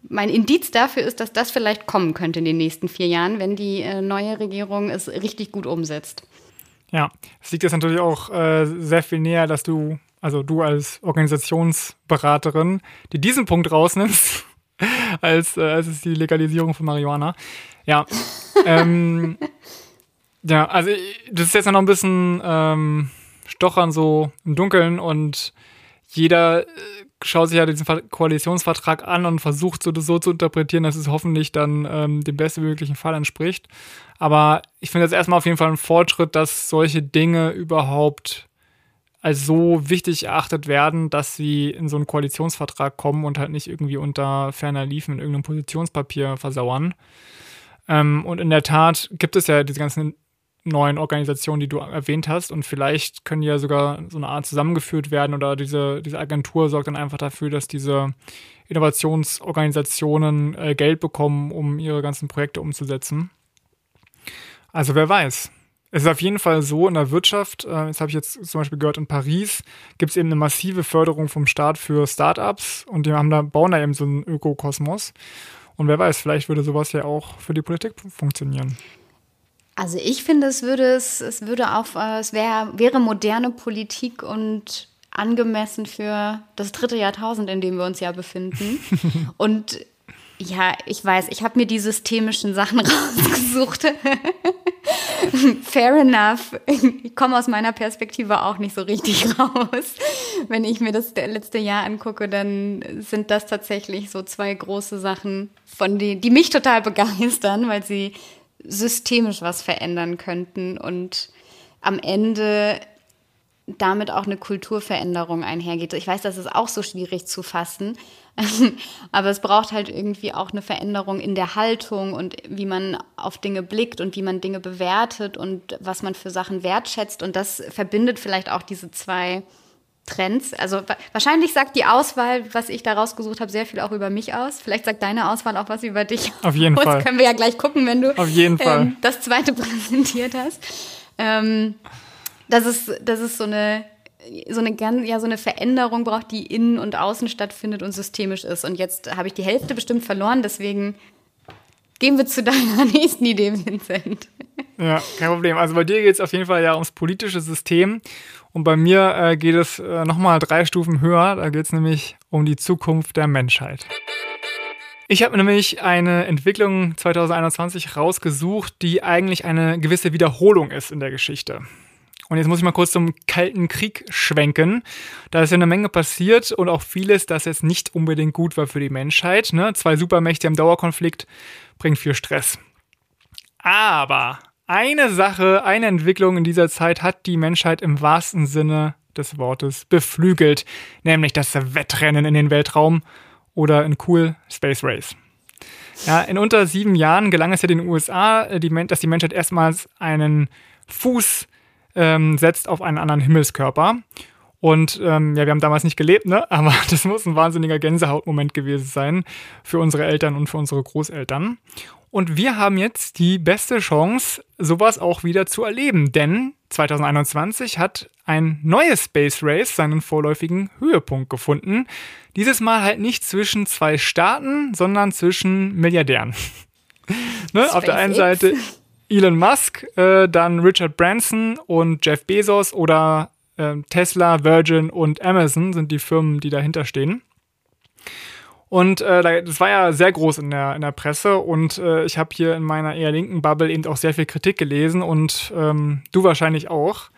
mein Indiz dafür ist, dass das vielleicht kommen könnte in den nächsten vier Jahren, wenn die äh, neue Regierung es richtig gut umsetzt. Ja, es liegt jetzt natürlich auch äh, sehr viel näher, dass du, also du als Organisationsberaterin, die diesen Punkt rausnimmst, als, äh, als es die Legalisierung von Marihuana. Ja. ähm, ja, also das ist jetzt noch ein bisschen ähm, stochern so im Dunkeln und jeder äh, schaut sich ja diesen Koalitionsvertrag an und versucht so, so zu interpretieren, dass es hoffentlich dann ähm, dem bestmöglichen Fall entspricht. Aber ich finde jetzt erstmal auf jeden Fall ein Fortschritt, dass solche Dinge überhaupt als so wichtig erachtet werden, dass sie in so einen Koalitionsvertrag kommen und halt nicht irgendwie unter ferner Liefen in irgendeinem Positionspapier versauern. Ähm, und in der Tat gibt es ja diese ganzen neuen Organisationen, die du erwähnt hast. Und vielleicht können die ja sogar so eine Art zusammengeführt werden oder diese, diese Agentur sorgt dann einfach dafür, dass diese Innovationsorganisationen äh, Geld bekommen, um ihre ganzen Projekte umzusetzen. Also wer weiß. Es ist auf jeden Fall so in der Wirtschaft, äh, das habe ich jetzt zum Beispiel gehört, in Paris gibt es eben eine massive Förderung vom Staat für Startups und die haben da, bauen da eben so einen Ökokosmos. Und wer weiß, vielleicht würde sowas ja auch für die Politik funktionieren. Also ich finde, es würde es, es würde auch, äh, es wär, wäre moderne Politik und angemessen für das dritte Jahrtausend, in dem wir uns ja befinden. und ja, ich weiß, ich habe mir die systemischen Sachen rausgesucht. fair enough. Ich komme aus meiner Perspektive auch nicht so richtig raus. Wenn ich mir das letzte Jahr angucke, dann sind das tatsächlich so zwei große Sachen, von denen, die mich total begeistern, weil sie systemisch was verändern könnten und am Ende damit auch eine Kulturveränderung einhergeht. Ich weiß, das ist auch so schwierig zu fassen, aber es braucht halt irgendwie auch eine Veränderung in der Haltung und wie man auf Dinge blickt und wie man Dinge bewertet und was man für Sachen wertschätzt. Und das verbindet vielleicht auch diese zwei Trends. Also wahrscheinlich sagt die Auswahl, was ich da rausgesucht habe, sehr viel auch über mich aus. Vielleicht sagt deine Auswahl auch was über dich. Auf jeden aus. Fall. können wir ja gleich gucken, wenn du Auf jeden Fall. Ähm, das zweite präsentiert hast. Ähm, dass es, dass es so eine so eine ganz, ja, so eine Veränderung braucht, die innen und außen stattfindet und systemisch ist. Und jetzt habe ich die Hälfte bestimmt verloren, deswegen gehen wir zu deiner nächsten Idee, Vincent. Ja, kein Problem. Also bei dir geht es auf jeden Fall ja ums politische System. Und bei mir äh, geht es äh, nochmal drei Stufen höher. Da geht es nämlich um die Zukunft der Menschheit. Ich habe nämlich eine Entwicklung 2021 rausgesucht, die eigentlich eine gewisse Wiederholung ist in der Geschichte. Und jetzt muss ich mal kurz zum Kalten Krieg schwenken. Da ist ja eine Menge passiert und auch vieles, das jetzt nicht unbedingt gut war für die Menschheit. Ne? Zwei Supermächte im Dauerkonflikt bringt viel Stress. Aber eine Sache, eine Entwicklung in dieser Zeit hat die Menschheit im wahrsten Sinne des Wortes beflügelt, nämlich das Wettrennen in den Weltraum oder in cool Space Race. Ja, in unter sieben Jahren gelang es ja den USA, äh, dass die Menschheit erstmals einen Fuß ähm, setzt auf einen anderen Himmelskörper. Und ähm, ja, wir haben damals nicht gelebt, ne? Aber das muss ein wahnsinniger Gänsehautmoment gewesen sein für unsere Eltern und für unsere Großeltern. Und wir haben jetzt die beste Chance, sowas auch wieder zu erleben, denn 2021 hat ein neues Space Race seinen vorläufigen Höhepunkt gefunden. Dieses Mal halt nicht zwischen zwei Staaten, sondern zwischen Milliardären. ne? Auf der einen Seite Elon Musk, äh, dann Richard Branson und Jeff Bezos oder Tesla, Virgin und Amazon sind die Firmen, die dahinter stehen. Und äh, das war ja sehr groß in der, in der Presse und äh, ich habe hier in meiner eher linken Bubble eben auch sehr viel Kritik gelesen und ähm, du wahrscheinlich auch.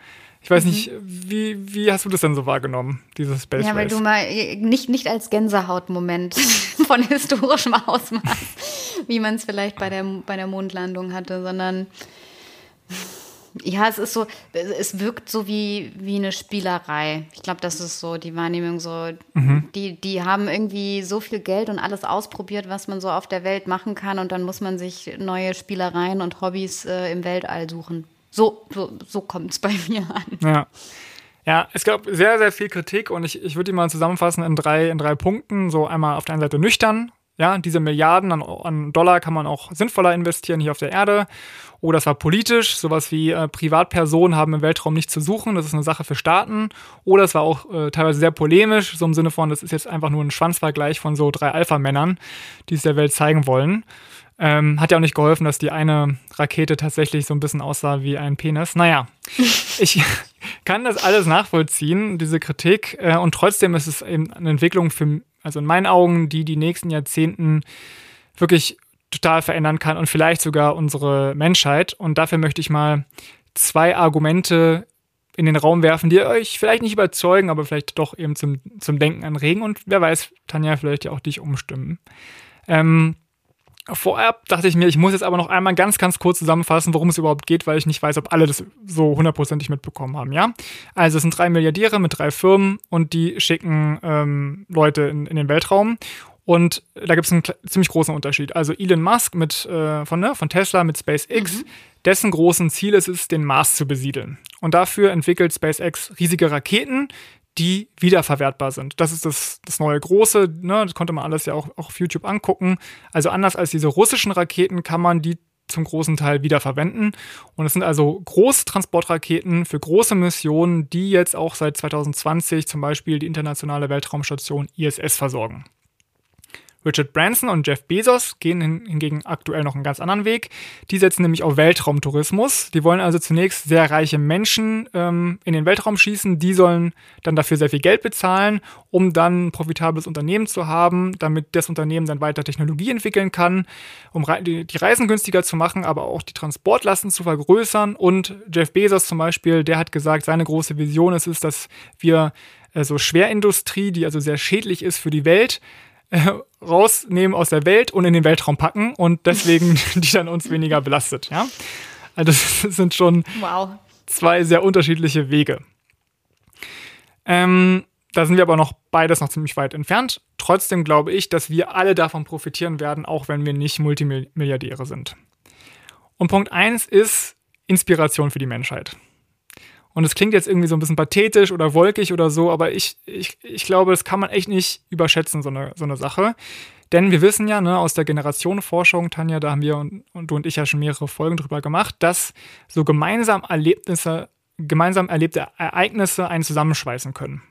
Ich weiß mhm. nicht, wie, wie hast du das denn so wahrgenommen, dieses Space Ja, weil du mal äh, nicht, nicht als Gänsehautmoment von historischem Ausmaß, wie man es vielleicht bei der, bei der Mondlandung hatte, sondern ja, es ist so, es wirkt so wie, wie eine Spielerei. Ich glaube, das ist so die Wahrnehmung so. Mhm. Die, die haben irgendwie so viel Geld und alles ausprobiert, was man so auf der Welt machen kann und dann muss man sich neue Spielereien und Hobbys äh, im Weltall suchen. So, so, so kommt es bei mir an. Ja. Ja, es gab sehr, sehr viel Kritik und ich, ich würde die mal zusammenfassen in drei, in drei Punkten. So einmal auf der einen Seite nüchtern. Ja, diese Milliarden an, an Dollar kann man auch sinnvoller investieren hier auf der Erde. Oder es war politisch, sowas wie äh, Privatpersonen haben im Weltraum nichts zu suchen, das ist eine Sache für Staaten. Oder es war auch äh, teilweise sehr polemisch, so im Sinne von, das ist jetzt einfach nur ein Schwanzvergleich von so drei Alpha-Männern, die es der Welt zeigen wollen. Ähm, hat ja auch nicht geholfen, dass die eine Rakete tatsächlich so ein bisschen aussah wie ein Penis. Naja, ich kann das alles nachvollziehen, diese Kritik. Äh, und trotzdem ist es eben eine Entwicklung für, also in meinen Augen, die die nächsten Jahrzehnten wirklich total verändern kann und vielleicht sogar unsere Menschheit. Und dafür möchte ich mal zwei Argumente in den Raum werfen, die euch vielleicht nicht überzeugen, aber vielleicht doch eben zum, zum Denken anregen und wer weiß, Tanja, vielleicht ja auch dich umstimmen. Ähm, Vorab dachte ich mir, ich muss jetzt aber noch einmal ganz, ganz kurz zusammenfassen, worum es überhaupt geht, weil ich nicht weiß, ob alle das so hundertprozentig mitbekommen haben, ja? Also es sind drei Milliardäre mit drei Firmen und die schicken ähm, Leute in, in den Weltraum. Und da gibt es einen ziemlich großen Unterschied. Also Elon Musk mit, äh, von, ne, von Tesla mit SpaceX, mhm. dessen großen Ziel ist es, den Mars zu besiedeln. Und dafür entwickelt SpaceX riesige Raketen, die wiederverwertbar sind. Das ist das, das neue Große, ne? das konnte man alles ja auch, auch auf YouTube angucken. Also anders als diese russischen Raketen kann man die zum großen Teil wiederverwenden. Und es sind also Großtransportraketen für große Missionen, die jetzt auch seit 2020 zum Beispiel die internationale Weltraumstation ISS versorgen. Richard Branson und Jeff Bezos gehen hingegen aktuell noch einen ganz anderen Weg. Die setzen nämlich auf Weltraumtourismus. Die wollen also zunächst sehr reiche Menschen ähm, in den Weltraum schießen. Die sollen dann dafür sehr viel Geld bezahlen, um dann ein profitables Unternehmen zu haben, damit das Unternehmen dann weiter Technologie entwickeln kann, um die Reisen günstiger zu machen, aber auch die Transportlasten zu vergrößern. Und Jeff Bezos zum Beispiel, der hat gesagt, seine große Vision ist es, dass wir äh, so Schwerindustrie, die also sehr schädlich ist für die Welt, äh, rausnehmen aus der Welt und in den Weltraum packen und deswegen die dann uns weniger belastet. Ja? Also das sind schon wow. zwei sehr unterschiedliche Wege. Ähm, da sind wir aber noch beides noch ziemlich weit entfernt. Trotzdem glaube ich, dass wir alle davon profitieren werden, auch wenn wir nicht Multimilliardäre sind. Und Punkt 1 ist Inspiration für die Menschheit. Und es klingt jetzt irgendwie so ein bisschen pathetisch oder wolkig oder so, aber ich, ich, ich glaube, das kann man echt nicht überschätzen, so eine, so eine Sache. Denn wir wissen ja ne, aus der Generationenforschung, Tanja, da haben wir und, und du und ich ja schon mehrere Folgen drüber gemacht, dass so gemeinsam Erlebnisse, gemeinsam erlebte Ereignisse einen zusammenschweißen können.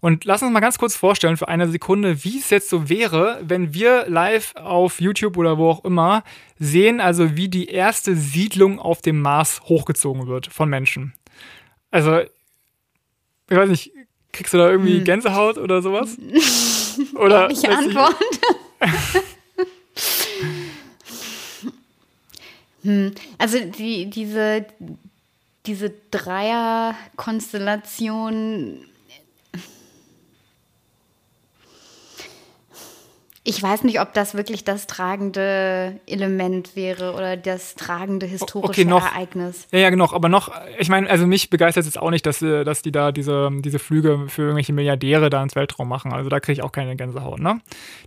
Und lass uns mal ganz kurz vorstellen für eine Sekunde, wie es jetzt so wäre, wenn wir live auf YouTube oder wo auch immer sehen, also wie die erste Siedlung auf dem Mars hochgezogen wird von Menschen. Also, ich weiß nicht, kriegst du da irgendwie hm. Gänsehaut oder sowas? Oder ich Antwort. hm. Also die, diese, diese Dreier-Konstellation Ich weiß nicht, ob das wirklich das tragende Element wäre oder das tragende historische okay, noch, Ereignis. Ja, ja, genau. Aber noch, ich meine, also mich begeistert es jetzt auch nicht, dass, äh, dass die da diese, diese Flüge für irgendwelche Milliardäre da ins Weltraum machen. Also da kriege ich auch keine Gänsehaut, ne?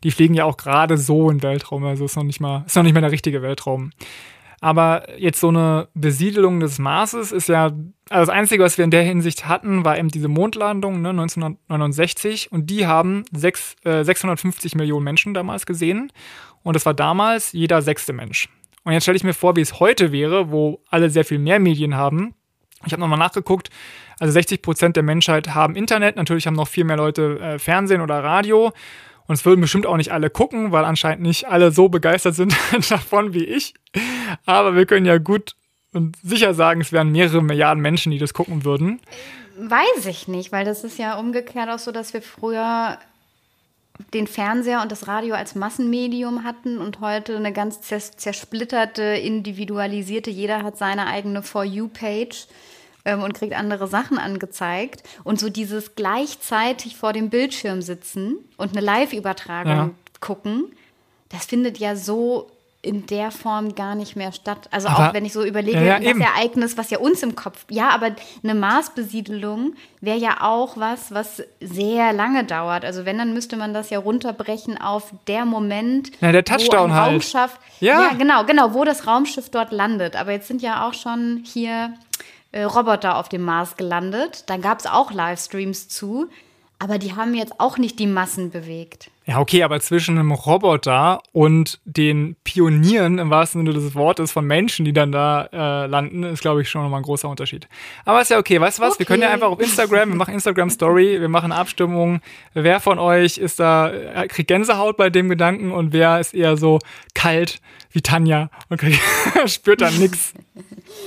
Die fliegen ja auch gerade so in Weltraum, also ist noch nicht mal, ist noch nicht mal der richtige Weltraum. Aber jetzt so eine Besiedelung des Marses ist ja, also das Einzige, was wir in der Hinsicht hatten, war eben diese Mondlandung ne, 1969 und die haben sechs, äh, 650 Millionen Menschen damals gesehen. Und das war damals jeder sechste Mensch. Und jetzt stelle ich mir vor, wie es heute wäre, wo alle sehr viel mehr Medien haben. Ich habe nochmal nachgeguckt, also 60 Prozent der Menschheit haben Internet, natürlich haben noch viel mehr Leute äh, Fernsehen oder Radio und es würden bestimmt auch nicht alle gucken, weil anscheinend nicht alle so begeistert sind davon wie ich. Aber wir können ja gut und sicher sagen, es wären mehrere Milliarden Menschen, die das gucken würden. Weiß ich nicht, weil das ist ja umgekehrt auch so, dass wir früher den Fernseher und das Radio als Massenmedium hatten und heute eine ganz zersplitterte, individualisierte, jeder hat seine eigene For You-Page ähm, und kriegt andere Sachen angezeigt. Und so dieses gleichzeitig vor dem Bildschirm sitzen und eine Live-Übertragung ja. gucken, das findet ja so in der Form gar nicht mehr statt. Also aber, auch wenn ich so überlege, ja, ja, das Ereignis, was ja uns im Kopf, ja, aber eine Marsbesiedelung wäre ja auch was, was sehr lange dauert. Also wenn, dann müsste man das ja runterbrechen auf der Moment, ja, der Touchdown wo ein Raumschiff, halt. ja. ja, genau, genau, wo das Raumschiff dort landet. Aber jetzt sind ja auch schon hier Roboter auf dem Mars gelandet. Da gab es auch Livestreams zu. Aber die haben jetzt auch nicht die Massen bewegt. Ja, okay, aber zwischen einem Roboter und den Pionieren im wahrsten Sinne des Wortes von Menschen, die dann da äh, landen, ist, glaube ich, schon nochmal ein großer Unterschied. Aber ist ja okay, weißt du was? Okay. Wir können ja einfach auf Instagram, wir machen Instagram Story, wir machen Abstimmung. Wer von euch ist da, äh, kriegt Gänsehaut bei dem Gedanken und wer ist eher so kalt wie Tanja und kriegt, spürt dann nichts.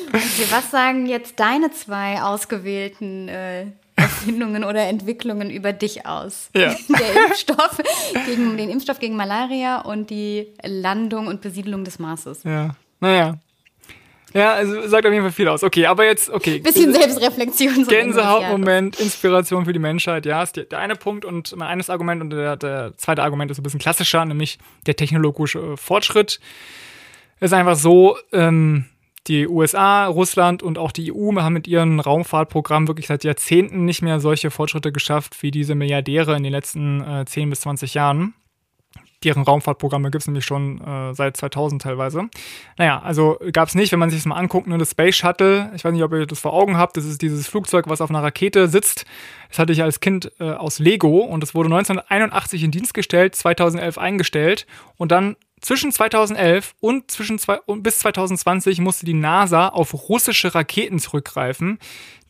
Okay, was sagen jetzt deine zwei ausgewählten äh, Erfindungen oder Entwicklungen über dich aus? Ja. Der Impfstoff gegen den Impfstoff gegen Malaria und die Landung und Besiedelung des Marses. Ja, naja. Ja, also sagt auf jeden Fall viel aus. Okay, aber jetzt, okay. Bisschen Selbstreflexion. So Gänsehautmoment, Inspiration für die Menschheit, ja, ist der eine Punkt und mein eines Argument und der, der zweite Argument ist ein bisschen klassischer, nämlich der technologische Fortschritt. Ist einfach so, ähm, die USA, Russland und auch die EU haben mit ihren Raumfahrtprogrammen wirklich seit Jahrzehnten nicht mehr solche Fortschritte geschafft wie diese Milliardäre in den letzten äh, 10 bis 20 Jahren. Deren Raumfahrtprogramme gibt es nämlich schon äh, seit 2000 teilweise. Naja, also gab es nicht, wenn man sich das mal anguckt, nur das Space Shuttle, ich weiß nicht, ob ihr das vor Augen habt, das ist dieses Flugzeug, was auf einer Rakete sitzt. Das hatte ich als Kind äh, aus Lego und das wurde 1981 in Dienst gestellt, 2011 eingestellt und dann zwischen 2011 und, zwischen zwei, und bis 2020 musste die NASA auf russische Raketen zurückgreifen,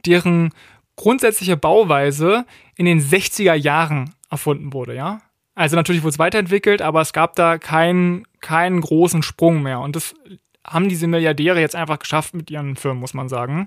deren grundsätzliche Bauweise in den 60er Jahren erfunden wurde, ja? Also natürlich wurde es weiterentwickelt, aber es gab da keinen, keinen großen Sprung mehr. Und das haben diese Milliardäre jetzt einfach geschafft mit ihren Firmen, muss man sagen.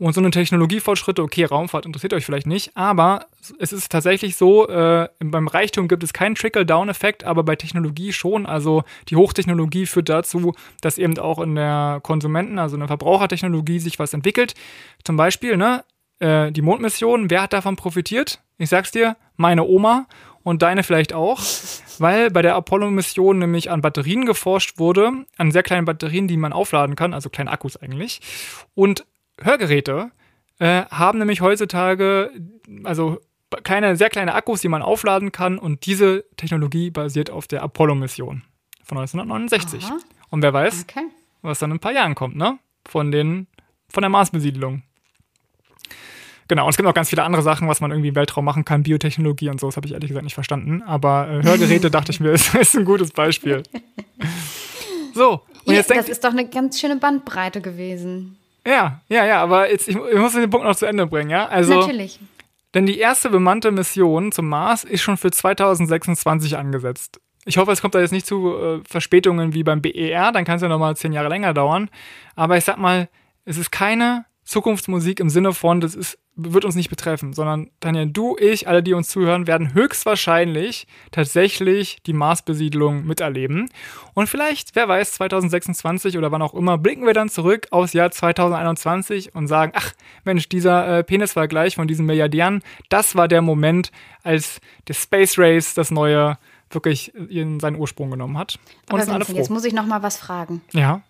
Und so eine Technologiefortschritte, okay, Raumfahrt interessiert euch vielleicht nicht, aber es ist tatsächlich so, äh, beim Reichtum gibt es keinen Trickle-Down-Effekt, aber bei Technologie schon. Also die Hochtechnologie führt dazu, dass eben auch in der Konsumenten-, also in der Verbrauchertechnologie sich was entwickelt. Zum Beispiel, ne, äh, die Mondmission, wer hat davon profitiert? Ich sag's dir, meine Oma und deine vielleicht auch, weil bei der Apollo-Mission nämlich an Batterien geforscht wurde, an sehr kleinen Batterien, die man aufladen kann, also kleine Akkus eigentlich. Und Hörgeräte äh, haben nämlich heutzutage, also kleine, sehr kleine Akkus, die man aufladen kann und diese Technologie basiert auf der Apollo-Mission von 1969. Aha. Und wer weiß, okay. was dann in ein paar Jahren kommt, ne? Von den, von der Marsbesiedlung. Genau, und es gibt noch ganz viele andere Sachen, was man irgendwie im Weltraum machen kann, Biotechnologie und so, das habe ich ehrlich gesagt nicht verstanden. Aber äh, Hörgeräte dachte ich mir, ist, ist ein gutes Beispiel. So, und ja, jetzt denkt, Das ist doch eine ganz schöne Bandbreite gewesen. Ja, ja, ja, aber jetzt, ich, ich muss den Punkt noch zu Ende bringen, ja? Also, Natürlich. Denn die erste bemannte Mission zum Mars ist schon für 2026 angesetzt. Ich hoffe, es kommt da jetzt nicht zu äh, Verspätungen wie beim BER, dann kann es ja nochmal zehn Jahre länger dauern. Aber ich sag mal, es ist keine Zukunftsmusik im Sinne von, das ist wird uns nicht betreffen, sondern Tanja, du, ich, alle, die uns zuhören, werden höchstwahrscheinlich tatsächlich die Marsbesiedlung miterleben. Und vielleicht, wer weiß, 2026 oder wann auch immer, blicken wir dann zurück aufs Jahr 2021 und sagen, ach Mensch, dieser äh, Penisvergleich von diesen Milliardären, das war der Moment, als der Space Race das neue wirklich in seinen Ursprung genommen hat. Und Aber Vincent, jetzt muss ich noch mal was fragen. Ja.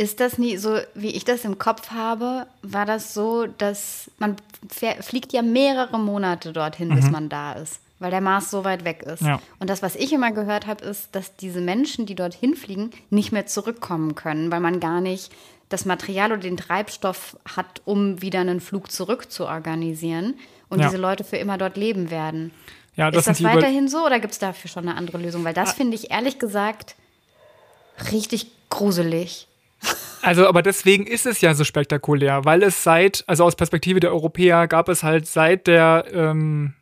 Ist das nie so, wie ich das im Kopf habe, war das so, dass man fliegt ja mehrere Monate dorthin, mhm. bis man da ist, weil der Mars so weit weg ist. Ja. Und das, was ich immer gehört habe, ist, dass diese Menschen, die dorthin fliegen, nicht mehr zurückkommen können, weil man gar nicht das Material oder den Treibstoff hat, um wieder einen Flug zurück zu organisieren und ja. diese Leute für immer dort leben werden. Ja, das ist das weiterhin so oder gibt es dafür schon eine andere Lösung? Weil das ah. finde ich ehrlich gesagt richtig gruselig. Also, aber deswegen ist es ja so spektakulär, weil es seit, also aus Perspektive der Europäer gab es halt seit der, ähm,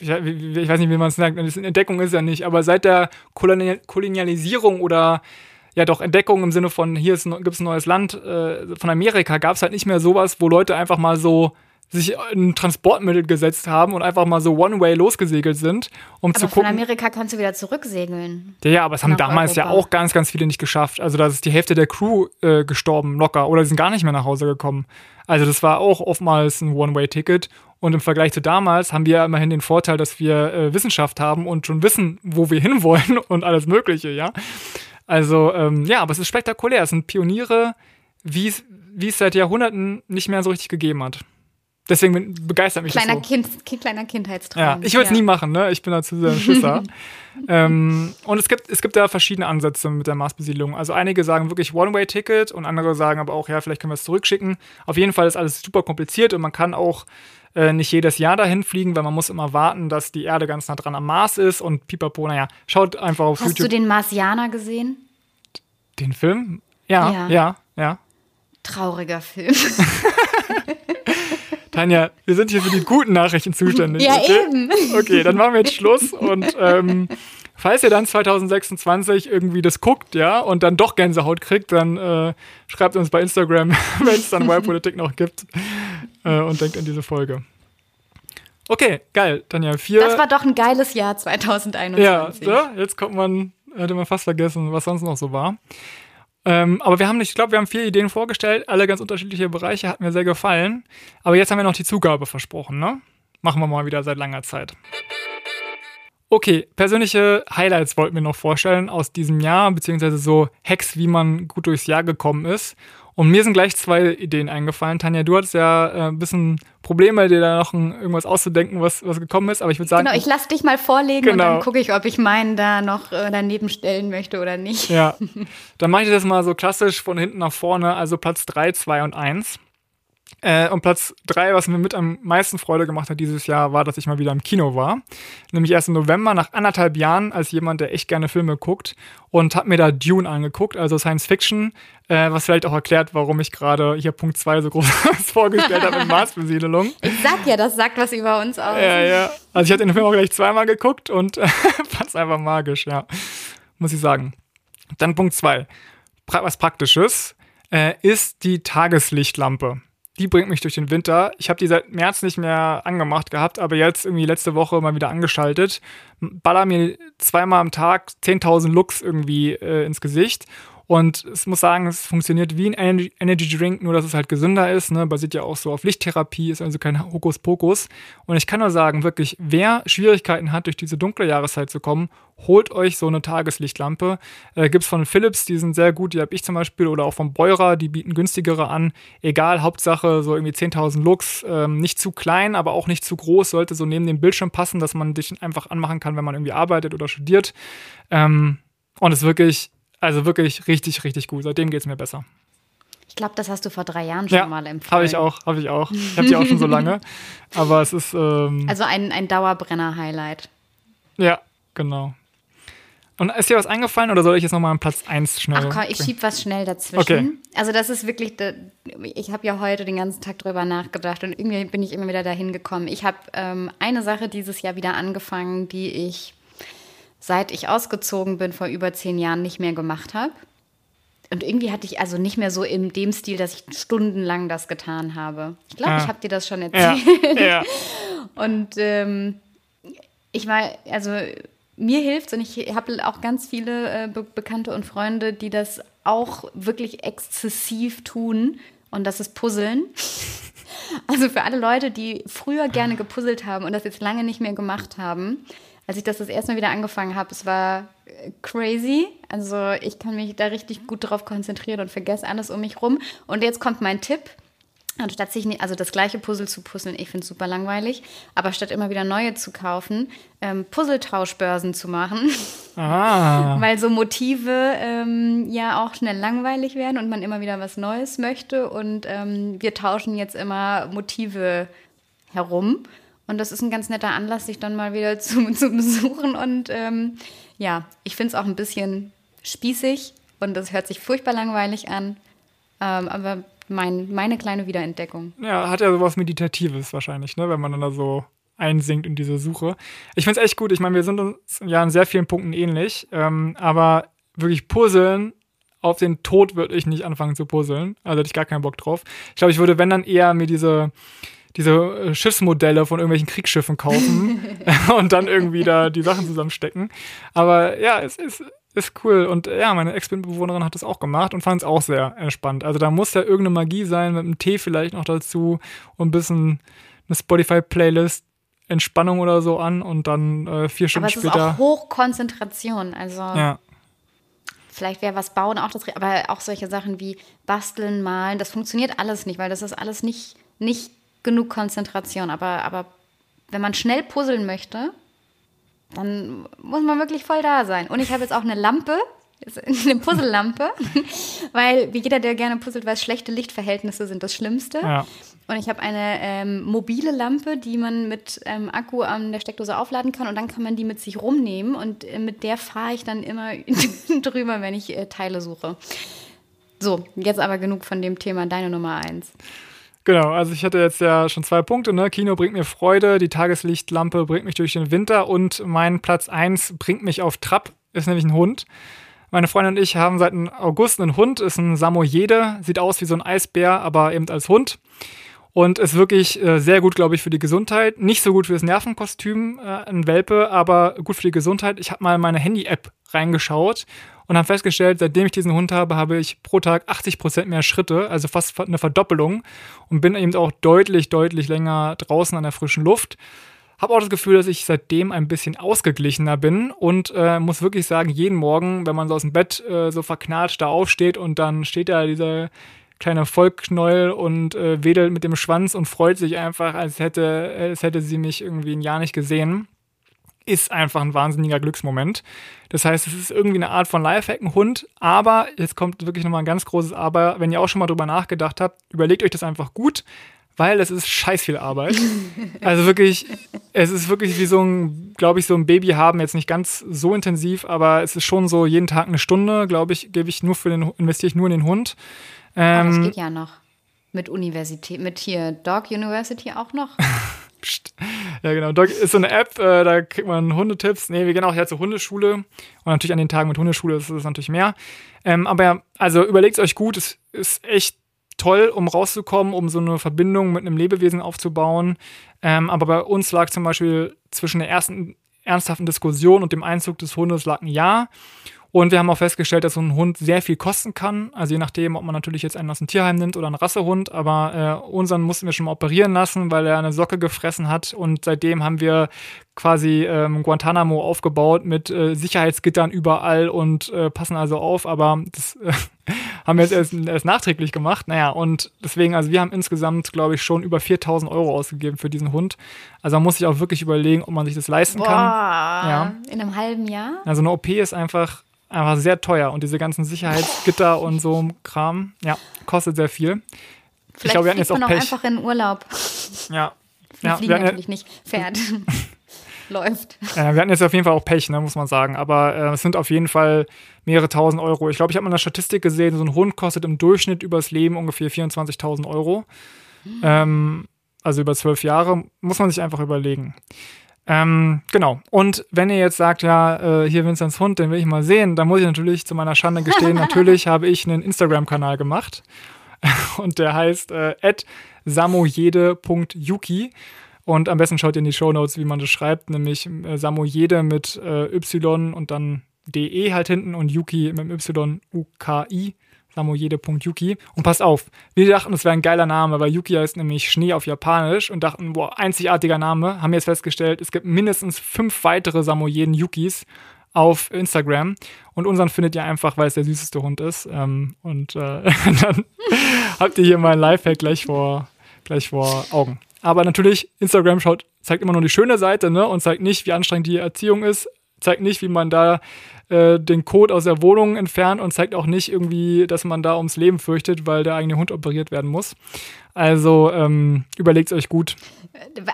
ich, ich, weiß nicht, wie man es sagt, Entdeckung ist ja nicht, aber seit der Kolonialisierung oder ja doch Entdeckung im Sinne von hier gibt es ein neues Land äh, von Amerika, gab es halt nicht mehr sowas, wo Leute einfach mal so sich in Transportmittel gesetzt haben und einfach mal so One-Way losgesegelt sind, um aber zu gucken. Von Amerika kannst du wieder zurücksegeln. Ja, ja aber es haben damals Europa. ja auch ganz, ganz viele nicht geschafft. Also da ist die Hälfte der Crew äh, gestorben, locker, oder die sind gar nicht mehr nach Hause gekommen. Also das war auch oftmals ein One-Way-Ticket. Und im Vergleich zu damals haben wir ja immerhin den Vorteil, dass wir äh, Wissenschaft haben und schon wissen, wo wir hinwollen und alles Mögliche, ja. Also, ähm, ja, aber es ist spektakulär. Es sind Pioniere, wie es seit Jahrhunderten nicht mehr so richtig gegeben hat. Deswegen begeistert mich kleiner das so. Kind, kleiner Kindheitstraum. Ja, ich würde es ja. nie machen, ne? Ich bin dazu sehr Schisser. ähm, und es gibt, es gibt da verschiedene Ansätze mit der Marsbesiedlung. Also einige sagen wirklich One-Way-Ticket und andere sagen aber auch, ja, vielleicht können wir es zurückschicken. Auf jeden Fall ist alles super kompliziert und man kann auch äh, nicht jedes Jahr dahin fliegen, weil man muss immer warten, dass die Erde ganz nah dran am Mars ist und pipapo, naja, schaut einfach auf Hast YouTube. Hast du den Marsianer gesehen? Den Film? Ja, ja, ja. ja. Trauriger Film. Tanja, wir sind hier für die guten Nachrichten zuständig. Ja, okay? eben. Okay, dann machen wir jetzt Schluss und ähm, falls ihr dann 2026 irgendwie das guckt, ja, und dann doch Gänsehaut kriegt, dann äh, schreibt uns bei Instagram, wenn es dann Wild noch gibt äh, und denkt an diese Folge. Okay, geil, Tanja. Vier. Das war doch ein geiles Jahr 2021. Ja, so, jetzt kommt man, hätte man fast vergessen, was sonst noch so war. Ähm, aber wir haben nicht, ich glaube, wir haben vier Ideen vorgestellt, alle ganz unterschiedliche Bereiche, hat mir sehr gefallen. Aber jetzt haben wir noch die Zugabe versprochen, ne? Machen wir mal wieder seit langer Zeit. Okay, persönliche Highlights wollten wir noch vorstellen aus diesem Jahr, beziehungsweise so Hacks, wie man gut durchs Jahr gekommen ist. Und mir sind gleich zwei Ideen eingefallen. Tanja, du hattest ja äh, ein bisschen Probleme, dir da noch ein, irgendwas auszudenken, was, was gekommen ist. Aber ich würde sagen. Genau, ich lasse dich mal vorlegen genau. und dann gucke ich, ob ich meinen da noch äh, daneben stellen möchte oder nicht. Ja. Dann mache ich das mal so klassisch von hinten nach vorne, also Platz 3, 2 und 1. Äh, und Platz drei, was mir mit am meisten Freude gemacht hat dieses Jahr, war, dass ich mal wieder im Kino war. Nämlich erst im November, nach anderthalb Jahren, als jemand, der echt gerne Filme guckt und habe mir da Dune angeguckt, also Science Fiction, äh, was vielleicht auch erklärt, warum ich gerade hier Punkt zwei so groß vorgestellt habe mit Marsbesiedelung. Ich sag ja, das sagt was über uns aus. Ja, ja. Also ich hatte den Film auch gleich zweimal geguckt und fand es einfach magisch, ja. Muss ich sagen. Dann Punkt zwei, pra was Praktisches, äh, ist die Tageslichtlampe die bringt mich durch den Winter. Ich habe die seit März nicht mehr angemacht gehabt, aber jetzt irgendwie letzte Woche mal wieder angeschaltet. Baller mir zweimal am Tag 10.000 Lux irgendwie äh, ins Gesicht und es muss sagen, es funktioniert wie ein Energy Drink, nur dass es halt gesünder ist. Ne? Basiert ja auch so auf Lichttherapie, ist also kein Hokuspokus. Und ich kann nur sagen, wirklich, wer Schwierigkeiten hat, durch diese dunkle Jahreszeit zu kommen, holt euch so eine Tageslichtlampe. Äh, Gibt es von Philips, die sind sehr gut, die habe ich zum Beispiel, oder auch von Beurer, die bieten günstigere an. Egal, Hauptsache so irgendwie 10.000 Lux, ähm, nicht zu klein, aber auch nicht zu groß, sollte so neben dem Bildschirm passen, dass man dich einfach anmachen kann, wenn man irgendwie arbeitet oder studiert. Ähm, und es wirklich also wirklich richtig, richtig gut. Seitdem geht es mir besser. Ich glaube, das hast du vor drei Jahren schon ja, mal empfohlen. Habe ich auch, habe ich auch. Ich habe die auch schon so lange. Aber es ist. Ähm, also ein, ein Dauerbrenner-Highlight. Ja, genau. Und ist dir was eingefallen oder soll ich jetzt nochmal an Platz 1 schnell? Ach komm, ich schieb was schnell dazwischen. Okay. Also das ist wirklich, ich habe ja heute den ganzen Tag drüber nachgedacht und irgendwie bin ich immer wieder dahin gekommen. Ich habe ähm, eine Sache dieses Jahr wieder angefangen, die ich seit ich ausgezogen bin, vor über zehn Jahren nicht mehr gemacht habe. Und irgendwie hatte ich also nicht mehr so in dem Stil, dass ich stundenlang das getan habe. Ich glaube, ja. ich habe dir das schon erzählt. Ja. ja. Und ähm, ich war, also mir hilft und ich habe auch ganz viele äh, Be Bekannte und Freunde, die das auch wirklich exzessiv tun. Und das ist Puzzeln. Also für alle Leute, die früher gerne gepuzzelt haben und das jetzt lange nicht mehr gemacht haben, als ich das das erste Mal wieder angefangen habe, es war äh, crazy. Also ich kann mich da richtig gut drauf konzentrieren und vergesse alles um mich rum. Und jetzt kommt mein Tipp. Anstatt sich also das gleiche Puzzle zu puzzeln, ich finde es super langweilig, aber statt immer wieder neue zu kaufen, ähm, Puzzletauschbörsen zu machen. Ah. Weil so Motive ähm, ja auch schnell langweilig werden und man immer wieder was Neues möchte. Und ähm, wir tauschen jetzt immer Motive herum. Und das ist ein ganz netter Anlass, sich dann mal wieder zu, zu besuchen. Und ähm, ja, ich finde es auch ein bisschen spießig und das hört sich furchtbar langweilig an. Ähm, aber mein, meine kleine Wiederentdeckung. Ja, hat ja sowas Meditatives wahrscheinlich, ne? wenn man dann da so einsinkt in diese Suche. Ich finde es echt gut. Ich meine, wir sind uns ja in sehr vielen Punkten ähnlich. Ähm, aber wirklich puzzeln auf den Tod würde ich nicht anfangen zu puzzeln. Also hätte ich gar keinen Bock drauf. Ich glaube, ich würde, wenn dann eher mir diese diese äh, Schiffsmodelle von irgendwelchen Kriegsschiffen kaufen und dann irgendwie da die Sachen zusammenstecken. Aber ja, es ist, ist cool. Und ja, meine Ex-Bewohnerin hat das auch gemacht und fand es auch sehr entspannt. Also da muss ja irgendeine Magie sein, mit einem Tee vielleicht noch dazu und ein bisschen eine Spotify-Playlist. Entspannung oder so an und dann äh, vier Stunden später. Aber es ist auch Hochkonzentration. Also ja. vielleicht wäre was bauen auch das, aber auch solche Sachen wie basteln, malen, das funktioniert alles nicht, weil das ist alles nicht, nicht genug Konzentration. Aber, aber wenn man schnell puzzeln möchte, dann muss man wirklich voll da sein. Und ich habe jetzt auch eine Lampe, eine Puzzlelampe, weil wie jeder, der gerne puzzelt, weiß, schlechte Lichtverhältnisse sind das Schlimmste. Ja. Und ich habe eine ähm, mobile Lampe, die man mit ähm, Akku an der Steckdose aufladen kann und dann kann man die mit sich rumnehmen und äh, mit der fahre ich dann immer drüber, wenn ich äh, Teile suche. So, jetzt aber genug von dem Thema, deine Nummer eins. Genau, also ich hatte jetzt ja schon zwei Punkte. Ne? Kino bringt mir Freude, die Tageslichtlampe bringt mich durch den Winter und mein Platz 1 bringt mich auf Trab, ist nämlich ein Hund. Meine Freundin und ich haben seit August einen Hund, ist ein Samoyede, sieht aus wie so ein Eisbär, aber eben als Hund. Und ist wirklich äh, sehr gut, glaube ich, für die Gesundheit. Nicht so gut für das Nervenkostüm, äh, ein Welpe, aber gut für die Gesundheit. Ich habe mal meine Handy-App reingeschaut und habe festgestellt, seitdem ich diesen Hund habe, habe ich pro Tag 80 Prozent mehr Schritte, also fast eine Verdoppelung und bin eben auch deutlich, deutlich länger draußen an der frischen Luft. Habe auch das Gefühl, dass ich seitdem ein bisschen ausgeglichener bin und äh, muss wirklich sagen, jeden Morgen, wenn man so aus dem Bett äh, so verknatscht da aufsteht und dann steht da dieser kleine Vollknäuel und äh, wedelt mit dem Schwanz und freut sich einfach, als hätte, als hätte sie mich irgendwie ein Jahr nicht gesehen ist einfach ein wahnsinniger Glücksmoment. Das heißt, es ist irgendwie eine Art von Lifehack, ein Hund, aber jetzt kommt wirklich nochmal ein ganz großes Aber, wenn ihr auch schon mal drüber nachgedacht habt, überlegt euch das einfach gut, weil es ist scheiß viel Arbeit. Also wirklich, es ist wirklich wie so ein, glaube ich, so ein Baby haben, jetzt nicht ganz so intensiv, aber es ist schon so jeden Tag eine Stunde, glaube ich, gebe ich nur für den, investiere ich nur in den Hund. Ähm, aber das geht ja noch. Mit Universität, mit hier Dog University auch noch. ja, genau. Dog ist so eine App, äh, da kriegt man Hundetipps. Nee, wir gehen auch ja zur Hundeschule. Und natürlich an den Tagen mit Hundeschule ist es natürlich mehr. Ähm, aber also überlegt euch gut, es ist echt toll, um rauszukommen, um so eine Verbindung mit einem Lebewesen aufzubauen. Ähm, aber bei uns lag zum Beispiel zwischen der ersten ernsthaften Diskussion und dem Einzug des Hundes lag ein Jahr. Und wir haben auch festgestellt, dass so ein Hund sehr viel kosten kann. Also je nachdem, ob man natürlich jetzt einen aus dem Tierheim nimmt oder einen Rassehund. Aber äh, unseren mussten wir schon mal operieren lassen, weil er eine Socke gefressen hat. Und seitdem haben wir quasi ähm, Guantanamo aufgebaut mit äh, Sicherheitsgittern überall und äh, passen also auf. Aber das äh, haben wir jetzt erst, erst, nachträglich gemacht. Naja, und deswegen, also wir haben insgesamt, glaube ich, schon über 4000 Euro ausgegeben für diesen Hund. Also man muss sich auch wirklich überlegen, ob man sich das leisten Boah, kann. Ja. In einem halben Jahr? Also eine OP ist einfach einfach sehr teuer und diese ganzen Sicherheitsgitter und so Kram, ja, kostet sehr viel. Vielleicht ich glaube, wir hatten jetzt auch, auch Pech. einfach in Urlaub. Ja. Wir ja, fliegen wir natürlich nicht, fährt. Läuft. Ja, wir hatten jetzt auf jeden Fall auch Pech, ne, muss man sagen. Aber äh, es sind auf jeden Fall mehrere tausend Euro. Ich glaube, ich habe mal eine Statistik gesehen, so ein Hund kostet im Durchschnitt übers Leben ungefähr 24.000 Euro. Hm. Ähm, also über zwölf Jahre, muss man sich einfach überlegen. Ähm, genau. Und wenn ihr jetzt sagt, ja, äh, hier Vinzenz Hund, den will ich mal sehen, dann muss ich natürlich zu meiner Schande gestehen, natürlich habe ich einen Instagram-Kanal gemacht. Und der heißt äh, samoyede.yuki. Und am besten schaut ihr in die Show Notes, wie man das schreibt, nämlich äh, Samoyede mit äh, Y und dann DE halt hinten und Yuki mit Y, U-K-I. Samoyede.yuki. Und passt auf, wir dachten, es wäre ein geiler Name, weil Yuki heißt nämlich Schnee auf Japanisch und dachten, boah, einzigartiger Name. Haben jetzt festgestellt, es gibt mindestens fünf weitere Samoyeden Yukis auf Instagram. Und unseren findet ihr einfach, weil es der süßeste Hund ist. Ähm, und äh, dann habt ihr hier meinen Lifehack gleich vor, gleich vor Augen. Aber natürlich, Instagram schaut, zeigt immer nur die schöne Seite ne? und zeigt nicht, wie anstrengend die Erziehung ist, zeigt nicht, wie man da äh, den Code aus der Wohnung entfernt und zeigt auch nicht irgendwie, dass man da ums Leben fürchtet, weil der eigene Hund operiert werden muss. Also ähm, überlegt euch gut.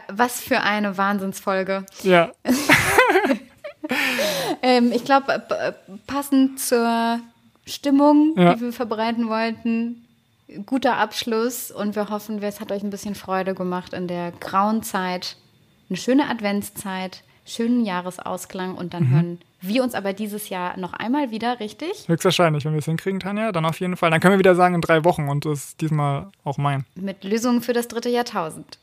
Was für eine Wahnsinnsfolge. Ja. ähm, ich glaube, passend zur Stimmung, ja. die wir verbreiten wollten, guter Abschluss und wir hoffen, es hat euch ein bisschen Freude gemacht in der grauen Zeit. Eine schöne Adventszeit, schönen Jahresausklang und dann mhm. hören wir uns aber dieses Jahr noch einmal wieder, richtig? Höchstwahrscheinlich, wenn wir es hinkriegen, Tanja, dann auf jeden Fall. Dann können wir wieder sagen in drei Wochen und das ist diesmal auch mein. Mit Lösungen für das dritte Jahrtausend.